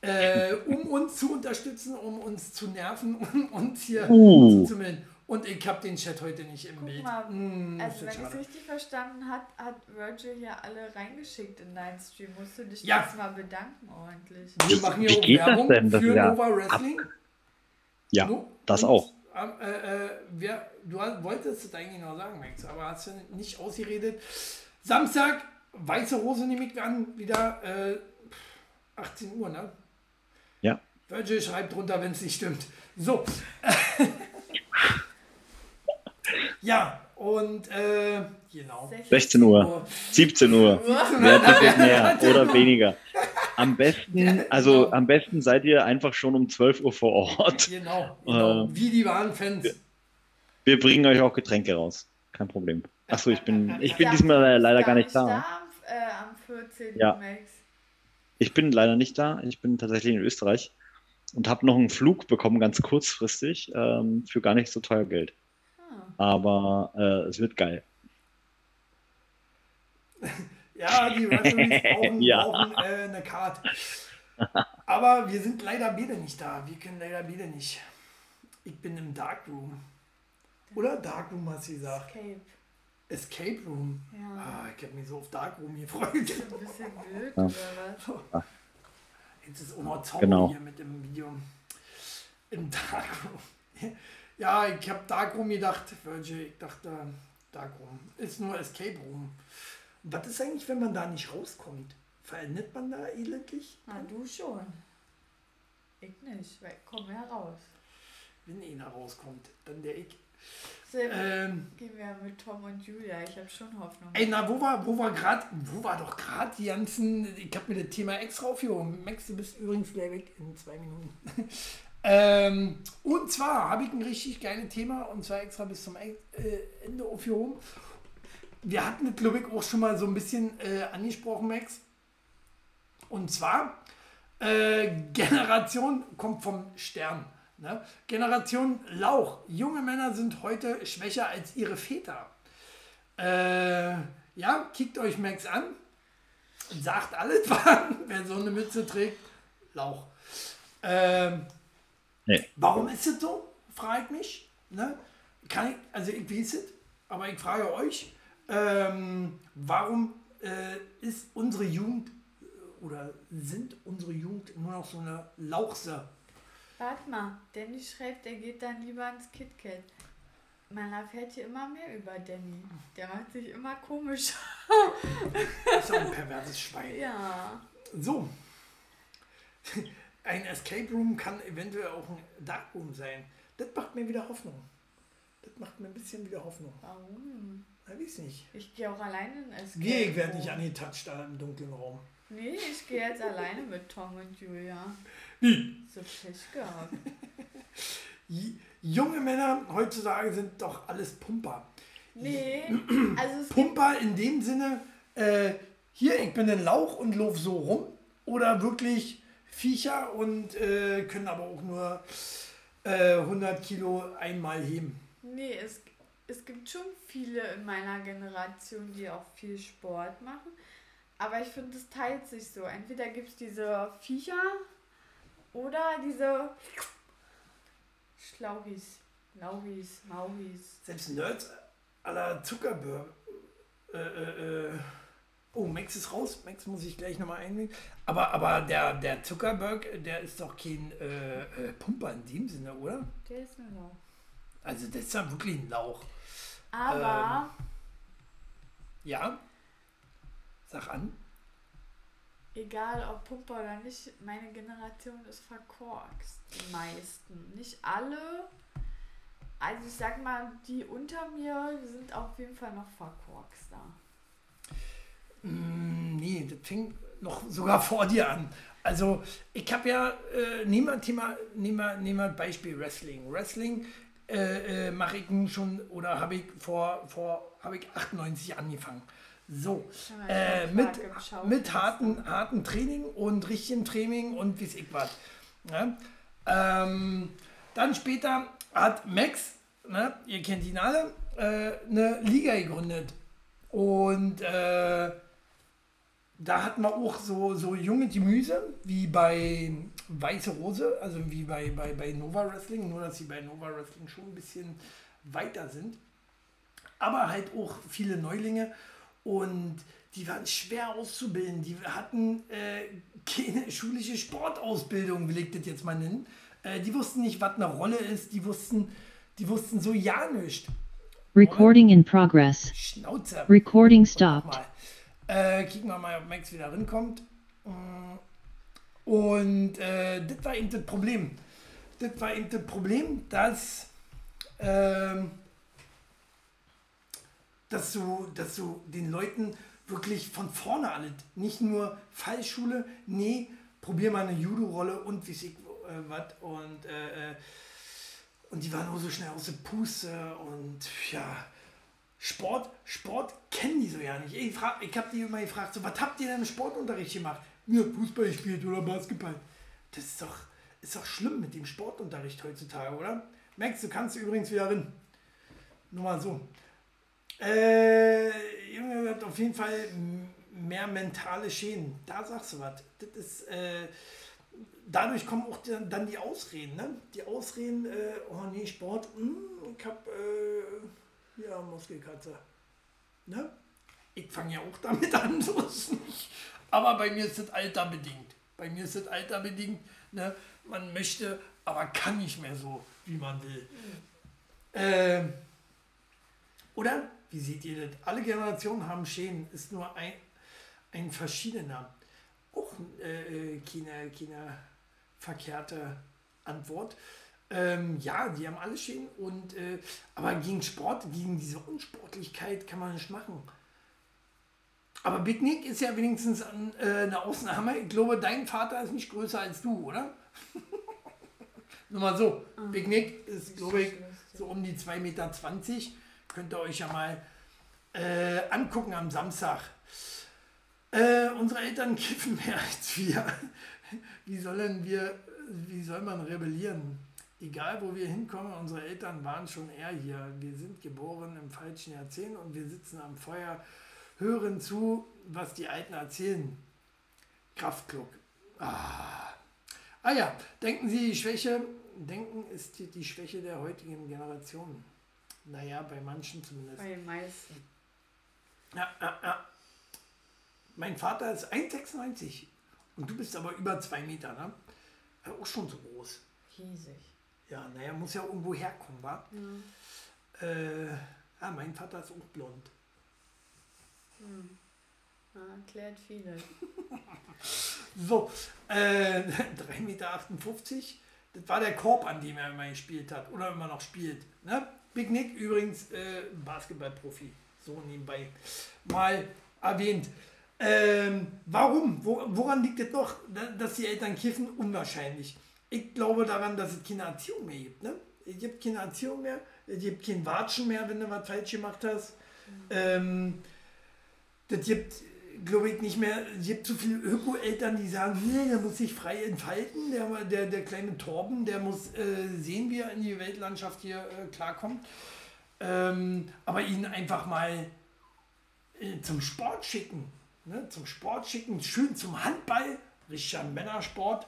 äh, *laughs* um uns zu unterstützen, um uns zu nerven, *laughs* um uns hier Uh. zu melden. Und ich habe den Chat heute nicht im Guck Bild. mal, Hm, Also wenn das ich es richtig verstanden hat, hat Virgil hier alle reingeschickt in deinen Stream. Musst du dich Ja. jetzt mal bedanken ordentlich. Wir machen hier Wie auch geht das Werbung denn? Das für ja Nova Wrestling. Ja, No? das auch. ähm, Äh, äh, wer, du hast- wolltest es eigentlich noch sagen, Max, aber hast du nicht ausgeredet. Samstag, Weiße Rose nehme ich an, wieder äh, 18 Uhr, ne? Ja. Virgil schreibt drunter, wenn es nicht stimmt. So. *laughs* ja, und äh, genau. 16 Uhr, 17 Uhr. Wer tippt mehr *laughs* oder weniger? Am besten, also Genau. am besten seid ihr einfach schon um 12 Uhr vor Ort. Genau, genau. Ähm, wie die wahren Fans. Wir bringen euch auch Getränke raus. Kein Problem. Achso, ich bin, *laughs* ich bin diesmal leider gar nicht da. am, äh, am 14. Ja. Max. Ich bin leider nicht da. Ich bin tatsächlich in Österreich und habe noch einen Flug bekommen, ganz kurzfristig, ähm, für gar nicht so teuer Geld. Ah. Aber äh, es wird geil. *laughs* Ja, die Referees brauchen, *laughs* Ja. brauchen äh, eine Card. Aber wir sind leider beide nicht da. Wir können leider beide nicht. Ich bin im Darkroom. Oder Darkroom hast du gesagt. Escape. Escape Room. Ja. Ah, ich habe mich so auf Darkroom gefreut. Ist ein bisschen blöd, Ja. oder was? Jetzt ist noch Zauber Genau. hier mit dem Video. Im Darkroom. *laughs* Ja, ich habe Darkroom gedacht, Virgil. Ich dachte, Darkroom. Ist nur Escape Room. Was ist eigentlich, wenn man da nicht rauskommt? Verendet man da elendlich? Na, du schon. Ich nicht, weil ich komme ja raus. Wenn einer rauskommt, dann der ich. Ähm, gehen wir mit Tom und Julia. Ich habe schon Hoffnung. ey, na, wo war, wo war gerade, wo war doch gerade die ganzen, ich habe mir das Thema extra aufgehoben. Max, du bist übrigens gleich weg in zwei Minuten. *laughs* ähm, und zwar habe ich ein richtig geiles Thema und zwar extra bis zum äh, Ende aufgehoben. Wir hatten das, glaube ich, auch schon mal so ein bisschen äh, angesprochen, Max. Und zwar, äh, *laughs* Generation kommt vom Stern. Ne? Generation Lauch. Junge Männer sind heute schwächer als ihre Väter. Äh, ja, kickt euch Max an. Sagt alles, *laughs* wer so eine Mütze trägt. Lauch. Ähm, Nee. Warum ist es so? Frage ich mich. Ne? Kann ich, also ich weiß es, aber ich frage euch, ähm, warum äh, ist unsere Jugend äh, oder sind unsere Jugend nur noch so eine Lauchse? Warte mal, Danny schreibt, er geht dann lieber ins KitKat. Man erfährt hier immer mehr über Danny. Der macht sich immer komisch. Das ist auch ein perverses Schwein. Ja. So. Ein Escape Room kann eventuell auch ein Dark Room sein. Das macht mir wieder Hoffnung. Das macht mir ein bisschen wieder Hoffnung. Warum? Ich weiß nicht. Ich gehe auch alleine in Escape Nee, ich werde Room. nicht angetatscht da im dunklen Raum. Nee, ich gehe jetzt alleine mit Tom und Julia. Wie? So Pech gehabt. *laughs* Junge Männer heutzutage sind doch alles Pumper. Nee, also es Pumper in dem Sinne, äh, hier, ich bin ein Lauch und lauf so rum. Oder wirklich Viecher und äh, können aber auch nur äh, 100 Kilo einmal heben. Nee, es, es gibt schon viele in meiner Generation, die auch viel Sport machen. Aber ich finde, es teilt sich so. Entweder gibt es diese Viecher oder diese Schlauchis, Lauchis, Mauchis. Selbst Nerds aller Zuckerberg. Äh, äh, äh, oh, Max ist raus. Max muss ich gleich nochmal einlegen. Aber, aber der, der Zuckerberg, der ist doch kein äh, äh, Pumper in dem Sinne, oder? Der ist ein Lauch. Also das ist ja wirklich ein Lauch. Aber Ja? Sag an. Egal ob Pumper oder nicht, meine Generation ist verkorkst. Die meisten. Nicht alle, also ich sag mal, die unter mir sind auf jeden Fall noch verkorkst da. Mm, nee, das fing noch sogar vor dir an. Also ich habe ja, äh, wir Thema, nehmen wir Beispiel Wrestling. Wrestling äh, äh, mache ich nun schon oder habe ich vor, vor habe ich 98 angefangen. So, äh, mit, mit harten, harten Training und richtigem Training und wie ich was. Ne? Ähm, dann später hat Max, ne, ihr kennt ihn alle, äh, eine Liga gegründet. Und äh, da hatten wir auch so, so junge Gemüse, wie bei Weiße Rose, also wie bei, bei, bei Nova Wrestling, nur dass sie bei Nova Wrestling schon ein bisschen weiter sind. Aber halt auch viele Neulinge und die waren schwer auszubilden. Die hatten äh, keine *laughs* schulische Sportausbildung, will ich das jetzt mal nennen. Äh, die wussten nicht, was eine Rolle ist. Die wussten, die wussten so ja nichts. Recording in progress. Schnauze. Recording stopped. Äh, kicken wir mal, ob Max wieder rinkommt. Und äh, das war eben das Problem. Das war eben das Problem, dass, ähm, dass, du, dass du den Leuten wirklich von vorne alles, nicht nur Fallschule, nee, probier mal eine Judo-Rolle und wie ich äh, was und äh, äh, und die waren nur so schnell aus der Puste und ja, Sport, Sport kennen die so ja nicht. Ich, frag, ich habe die immer gefragt, so, was habt ihr denn im Sportunterricht gemacht? Ja, Fußball gespielt oder Basketball. Das ist doch, ist doch schlimm mit dem Sportunterricht heutzutage, oder? Max, du kannst übrigens wieder rein. Nur mal so. Äh, Junge hat auf jeden Fall mehr mentale Schäden. Da sagst du was. Das ist, äh, dadurch kommen auch dann die Ausreden, ne? Die Ausreden, äh, oh nee, Sport, mh, hm, ich hab, äh, ja, Muskelkatze. Ne? Ich fange ja auch damit *laughs* an, so ist nicht. Aber bei mir ist das Alter bedingt. Bei mir ist das Alter bedingt. Ne? Man möchte, aber kann nicht mehr so, wie man will. Äh, oder? Wie seht ihr das? Alle Generationen haben Schäden, ist nur ein, ein verschiedener. Auch äh, keine, keine verkehrte Antwort. Ähm, ja, die haben alle Schäden, und, äh, aber gegen Sport, gegen diese Unsportlichkeit kann man nicht machen. Aber Big Nick ist ja wenigstens an, äh, eine Ausnahme. Ich glaube, dein Vater ist nicht größer als du, oder? *laughs* Nur mal so. Mhm. Big Nick ist, glaube ich, so um die 2,20 Meter. Könnt ihr euch ja mal äh, angucken am Samstag. Äh, unsere Eltern *laughs* kiffen mehr als wir. Wie sollen wir, wie soll man rebellieren? Egal wo wir hinkommen, unsere Eltern waren schon eher hier. Wir sind geboren im falschen Jahrzehnt und wir sitzen am Feuer hören zu, was die Alten erzählen. Kraftklug. Ah. ah ja, denken Sie, die Schwäche, denken ist die, die Schwäche der heutigen Generation. Naja, bei manchen zumindest. Bei den meisten. Ja, ja, ja. Mein Vater ist 1,96 und du bist aber über zwei Meter, ne? Auch schon so groß. Riesig. Ja, naja, muss ja irgendwo herkommen, wa? Ja. Äh, ja, mein Vater ist auch blond. Hm. Ja, erklärt vieles. *laughs* so, äh, *laughs* 3,58 Meter. Das war der Korb, an dem er immer gespielt hat oder immer noch spielt. Ne? Big Nick übrigens äh, Basketballprofi. So nebenbei mal erwähnt. Ähm, warum? Wo, woran liegt es noch, dass die Eltern kiffen? Unwahrscheinlich. Ich glaube daran, dass es keine Erziehung mehr gibt. Ne? Es gibt keine Erziehung mehr, es gibt kein Watschen mehr, wenn du was falsch gemacht hast. Mhm. Ähm, das gibt, glaube ich, nicht mehr, es gibt zu viele Öko-Eltern, die sagen, nee, der muss sich frei entfalten, der, der, der kleine Torben, der muss äh, sehen, wie er in die Weltlandschaft hier äh, klarkommt. Ähm, aber ihn einfach mal äh, zum Sport schicken, ne? zum Sport schicken, schön zum Handball, richtiger Männersport,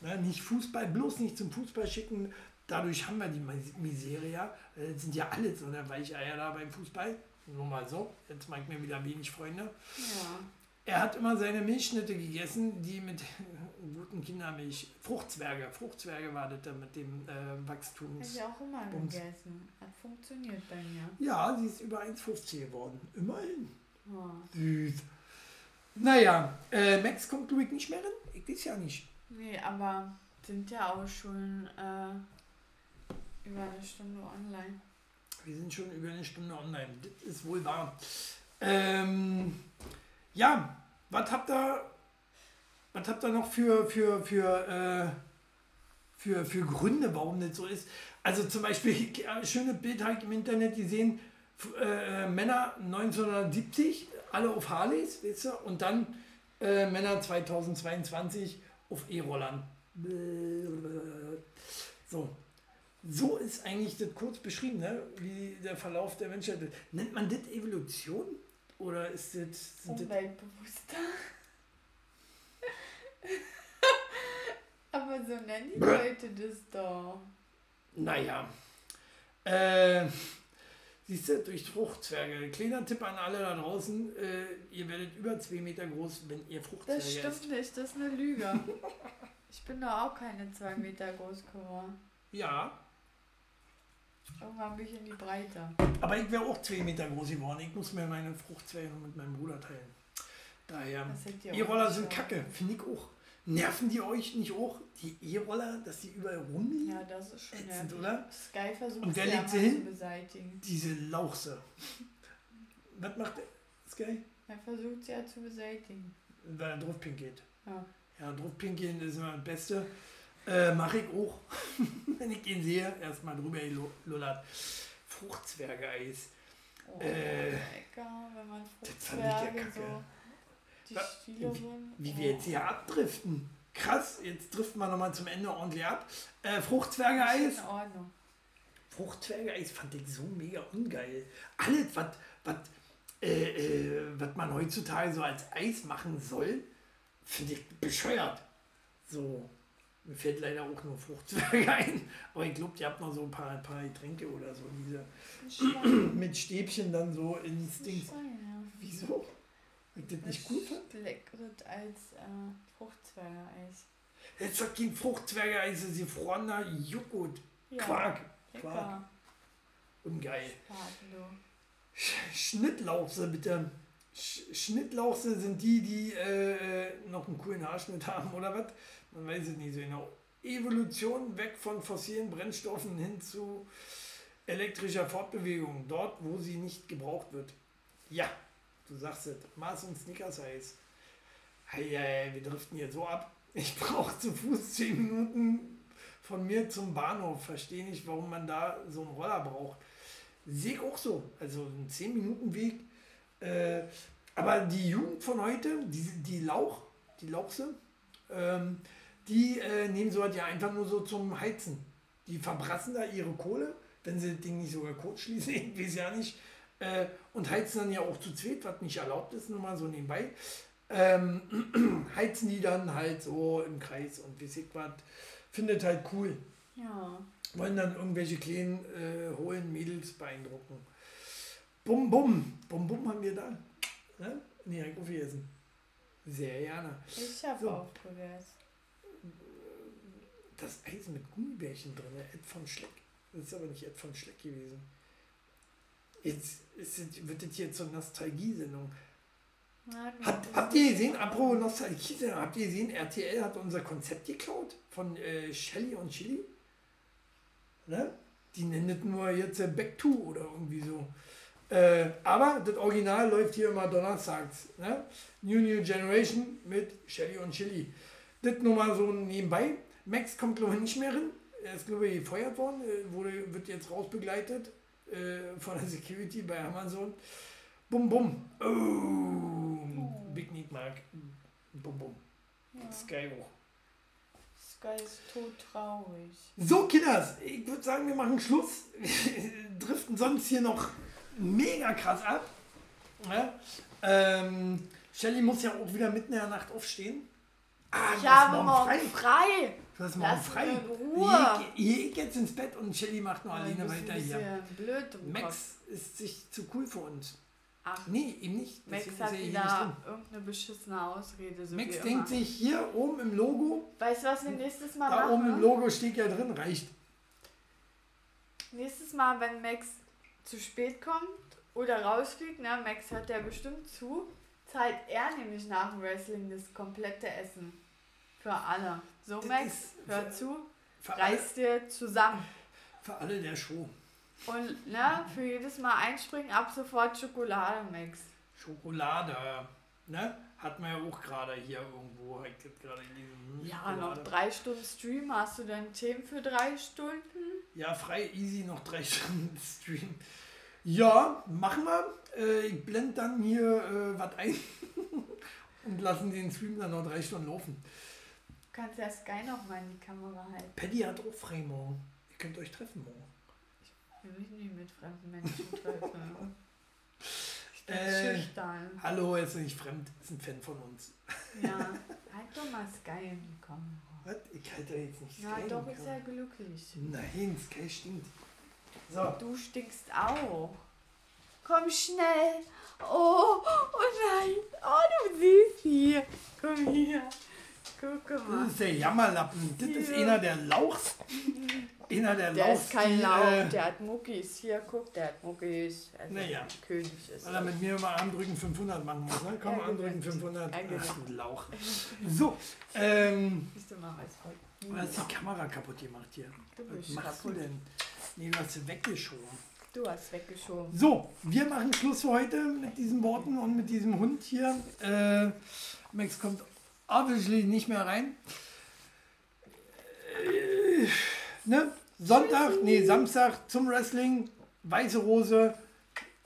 ne? nicht Fußball, bloß nicht zum Fußball schicken, dadurch haben wir die Miserie, äh, sind ja alle so eine Weicheier da beim Fußball. Nur mal so. Jetzt mag ich mir wieder wenig Freunde. Ja. Er hat immer seine Milchschnitte gegessen, die mit *laughs* guten Kindermilch. Fruchtzwerge. Fruchtzwerge war das da mit dem äh, Wachstums. Habe ich auch immer Bums. gegessen. Hat funktioniert bei mir. Ja, sie ist über 1,50 geworden. Immerhin. Oh. Süß. Naja, äh, Max kommt, ich, nicht mehr rein. Ich weiß ja nicht. Nee, aber sind ja auch schon äh, Über eine Stunde online. Wir sind schon über eine Stunde online. Das ist wohl wahr. Ähm, ja, was habt ihr, was habt ihr noch für, für, für, äh, für, für Gründe, warum das so ist? Also zum Beispiel, *laughs* äh, schöne Bild ich im Internet gesehen, f- äh, Männer 1970, alle auf Harleys, weißt du, und dann äh, Männer 2022 auf E-Rollern. So. So ist eigentlich das kurz beschrieben, ne? wie der Verlauf der Menschheit ist. Nennt man das Evolution? Oder ist das. Umweltbewusster. *laughs* Aber so nennen die. Leute das doch. naja. Äh, siehst du, durch Fruchtzwerge. Kleiner Tipp an alle da draußen: äh, Ihr werdet über zwei Meter groß, wenn ihr Fruchtzwerge Das esst. stimmt nicht, das ist eine Lüge. *laughs* Ich bin doch auch keine zwei Meter groß geworden. Ja, Irgendwann bin ich in die Breite. aber ich wäre auch zwei Meter groß geworden. Ich muss mir meine Fruchtzwerge mit meinem Bruder teilen. Daher. E-Roller sind kacke, finde ich auch. Nerven die euch nicht auch, die E-Roller, dass die überall rumliegen? Ja, das ist schon Ätzend, oder? Sky versucht Und wer legt sie hin? zu beseitigen. Diese Lauchse. Was macht der? Sky? Er versucht sie ja zu beseitigen. Weil er drauf pinkelt. Ja. Ja, drauf pinkeln ist immer das Beste. Äh, Mache ich auch. *laughs* Wenn ich ihn sehe, erstmal drüber gelullert. Fruchtzwergeeis. Oh, Äh, lecker, wenn man ja Fruchtzwerge so die Wa- Stiele sind. Wie wir jetzt hier abdriften. Krass, jetzt driften wir nochmal zum Ende ordentlich ab. Äh, Fruchtzwergeeis. In Ordnung. Fruchtzwergeeis fand ich so mega ungeil. Alles, was was, äh, äh, was man heutzutage so als Eis machen soll, finde ich bescheuert. So, mir fällt leider auch nur Fruchtzwerge *laughs* ein. Aber ich glaube, ihr habt noch so ein paar, paar Getränke oder so, diese Ein *clears throat* mit Stäbchen dann so ins Ein Ding. Ja. Wieso? Ich das nicht gut fand? Leckeres als äh, Fruchtzwergeeis. Jetzt sagt kein Fruchtzwergeeis, das ist gefrorener Joghurt. Ja, Quark. Lecker. Quark. Ungeil. Sch- Schnittlauchse bitte. Sch Schnittlauchse sind die, die äh, noch einen coolen Haarschnitt haben oder was? Man weiß es nicht so genau. Evolution weg von fossilen Brennstoffen hin zu elektrischer Fortbewegung. Dort, wo sie nicht gebraucht wird. Ja, du sagst es. Mars und Snickers-Eis. Hey, hey, wir driften hier so ab. Ich brauche zu Fuß 10 Minuten von mir zum Bahnhof. Verstehe nicht, warum man da so einen Roller braucht. Sehe ich auch so. Also ein 10 Minuten Weg. Äh, aber die Jugend von heute, die, die Lauch, die Lauchse, ähm, die äh, nehmen so halt ja einfach nur so zum Heizen. Die verbrassen da ihre Kohle, wenn sie das Ding nicht sogar kurz schließen, *laughs* ich weiß ja nicht. Äh, und heizen dann ja auch zu zweit, was nicht erlaubt ist, nur mal so nebenbei. Ähm, *clears throat* heizen die dann halt so im Kreis und wie ich was. Findet halt cool Ja. wollen dann irgendwelche kleinen äh, hohen Mädels beeindrucken. Bum Bum, Bum Bum haben wir da. Ne? Nee, hab ich aufgegessen. Sehr gerne. Ich habe So. auch gegessen. Das Eis mit Gummibärchen drin, Ed von Schleck. Das ist aber nicht Ed von Schleck gewesen. Jetzt ist wird das hier zur Nostalgie-Sendung. Du Habt, ihr gesehen, apropos Nostalgie, habt ihr gesehen, RTL hat unser Konzept geklaut von äh, Shelly und Chili? Ne? Die nennen das nur jetzt äh, Back to oder irgendwie so. Äh, aber das Original läuft hier immer donnerstags. Ne? New New Generation mit Shelly und Chili. Das nur mal so nebenbei. Max kommt glaube ich nicht mehr rein. Er ist glaube ich gefeuert worden, äh, wurde, wird jetzt rausbegleitet äh, von der Security bei Amazon. Bum bum. Oh, Big Nick Mark. Bum bum. Ja. Sky hoch. Sky ist todtraurig. So, Kinders, ich würde sagen, wir machen Schluss. Wir *laughs* driften sonst hier noch mega krass ab. Ja? Ähm, Shelly muss ja auch wieder mitten in der Nacht aufstehen. Ah, Ich habe morgen frei. Du hast morgen Lass frei. ich, ich jetzt ins Bett und Shelly macht noch alleine Du bist weiter hier. blöd. Max ist sich zu cool für uns. Ach, Nee, eben nicht. Max Deswegen hat er hier wieder irgendeine beschissene Ausrede. So Max denkt immer. sich hier oben im Logo, Weißt du, was wir nächstes Mal da machen? oben im Logo steht ja drin, reicht. Nächstes Mal, wenn Max zu spät kommt oder rausfliegt, ne, Max hört ja bestimmt zu, zahlt er nämlich nach dem Wrestling das komplette Essen. Für alle. So, Max, hör zu, Für alle- reiß dir zusammen. Für alle der Show. Und ne, für jedes Mal einspringen, ab sofort Schokolademix. Schokolade. Ne? Hat man ja auch gerade hier irgendwo. Ich gerade gelesen, Ja, noch Schokolade. drei Stunden Stream. Hast du denn Themen für drei Stunden? Ja, frei, easy, noch drei *laughs* Stunden Stream. Ja, machen wir. Äh, ich blende dann hier äh, was ein *laughs* und lassen den Stream dann noch drei Stunden laufen. Du kannst ja Sky noch mal in die Kamera halten. Paddy hat auch frei morgen. Ihr könnt euch treffen morgen. Ich will mich nicht mit fremden Menschen treffen. *laughs* Ich bin Äh, schüchtern. Hallo, er ist nicht fremd, ist ein Fan von uns. Ja, halt doch mal Sky in die Kamera. Was? Ich halte jetzt nicht Sky doch, im ist er glücklich. Nein, Sky stinkt. So, Du stinkst auch. Komm schnell. Oh, oh nein. Oh, du siehst hier. Komm hier. Guck das mal. ist der Jammerlappen. Das ist Ja. einer der Lauchs. Einer der, Der Lauchs. ist kein Lauch, äh, der hat Muckis. Hier, guck, der hat Muckis. Also Naja. König ist Weil er mit mir immer Armdrücken 500 machen muss. Ne? Komm, Ja, Armdrücken gewinnt. 500. Er gewinnt. Ach du Lauch. So, ähm, du mal, was du hast die Kamera kaputt gemacht hier. Du Was bist machst kaputt. du denn? Nee, du hast sie weggeschoben. Du hast weggeschoben. So, wir machen Schluss für heute mit diesen Worten und mit diesem Hund hier. Äh, Max kommt obviously nicht mehr rein. Äh, ne? Sonntag, nee, Samstag zum Wrestling, Weiße Rose,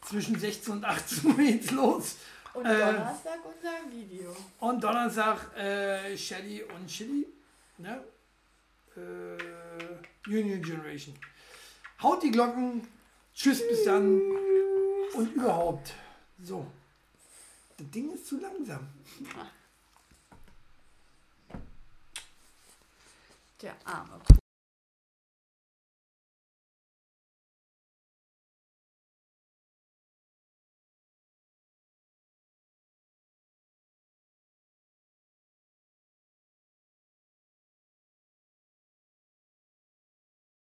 zwischen 16 und 18 Uhr geht's los. Und Äh, Donnerstag unser Video. Und Donnerstag äh, Shelly und Chili. Ne? Äh, Union Generation. Haut die Glocken. Tschüss, bis dann. Und überhaupt. So. Das Ding ist zu langsam. *laughs* 这啊，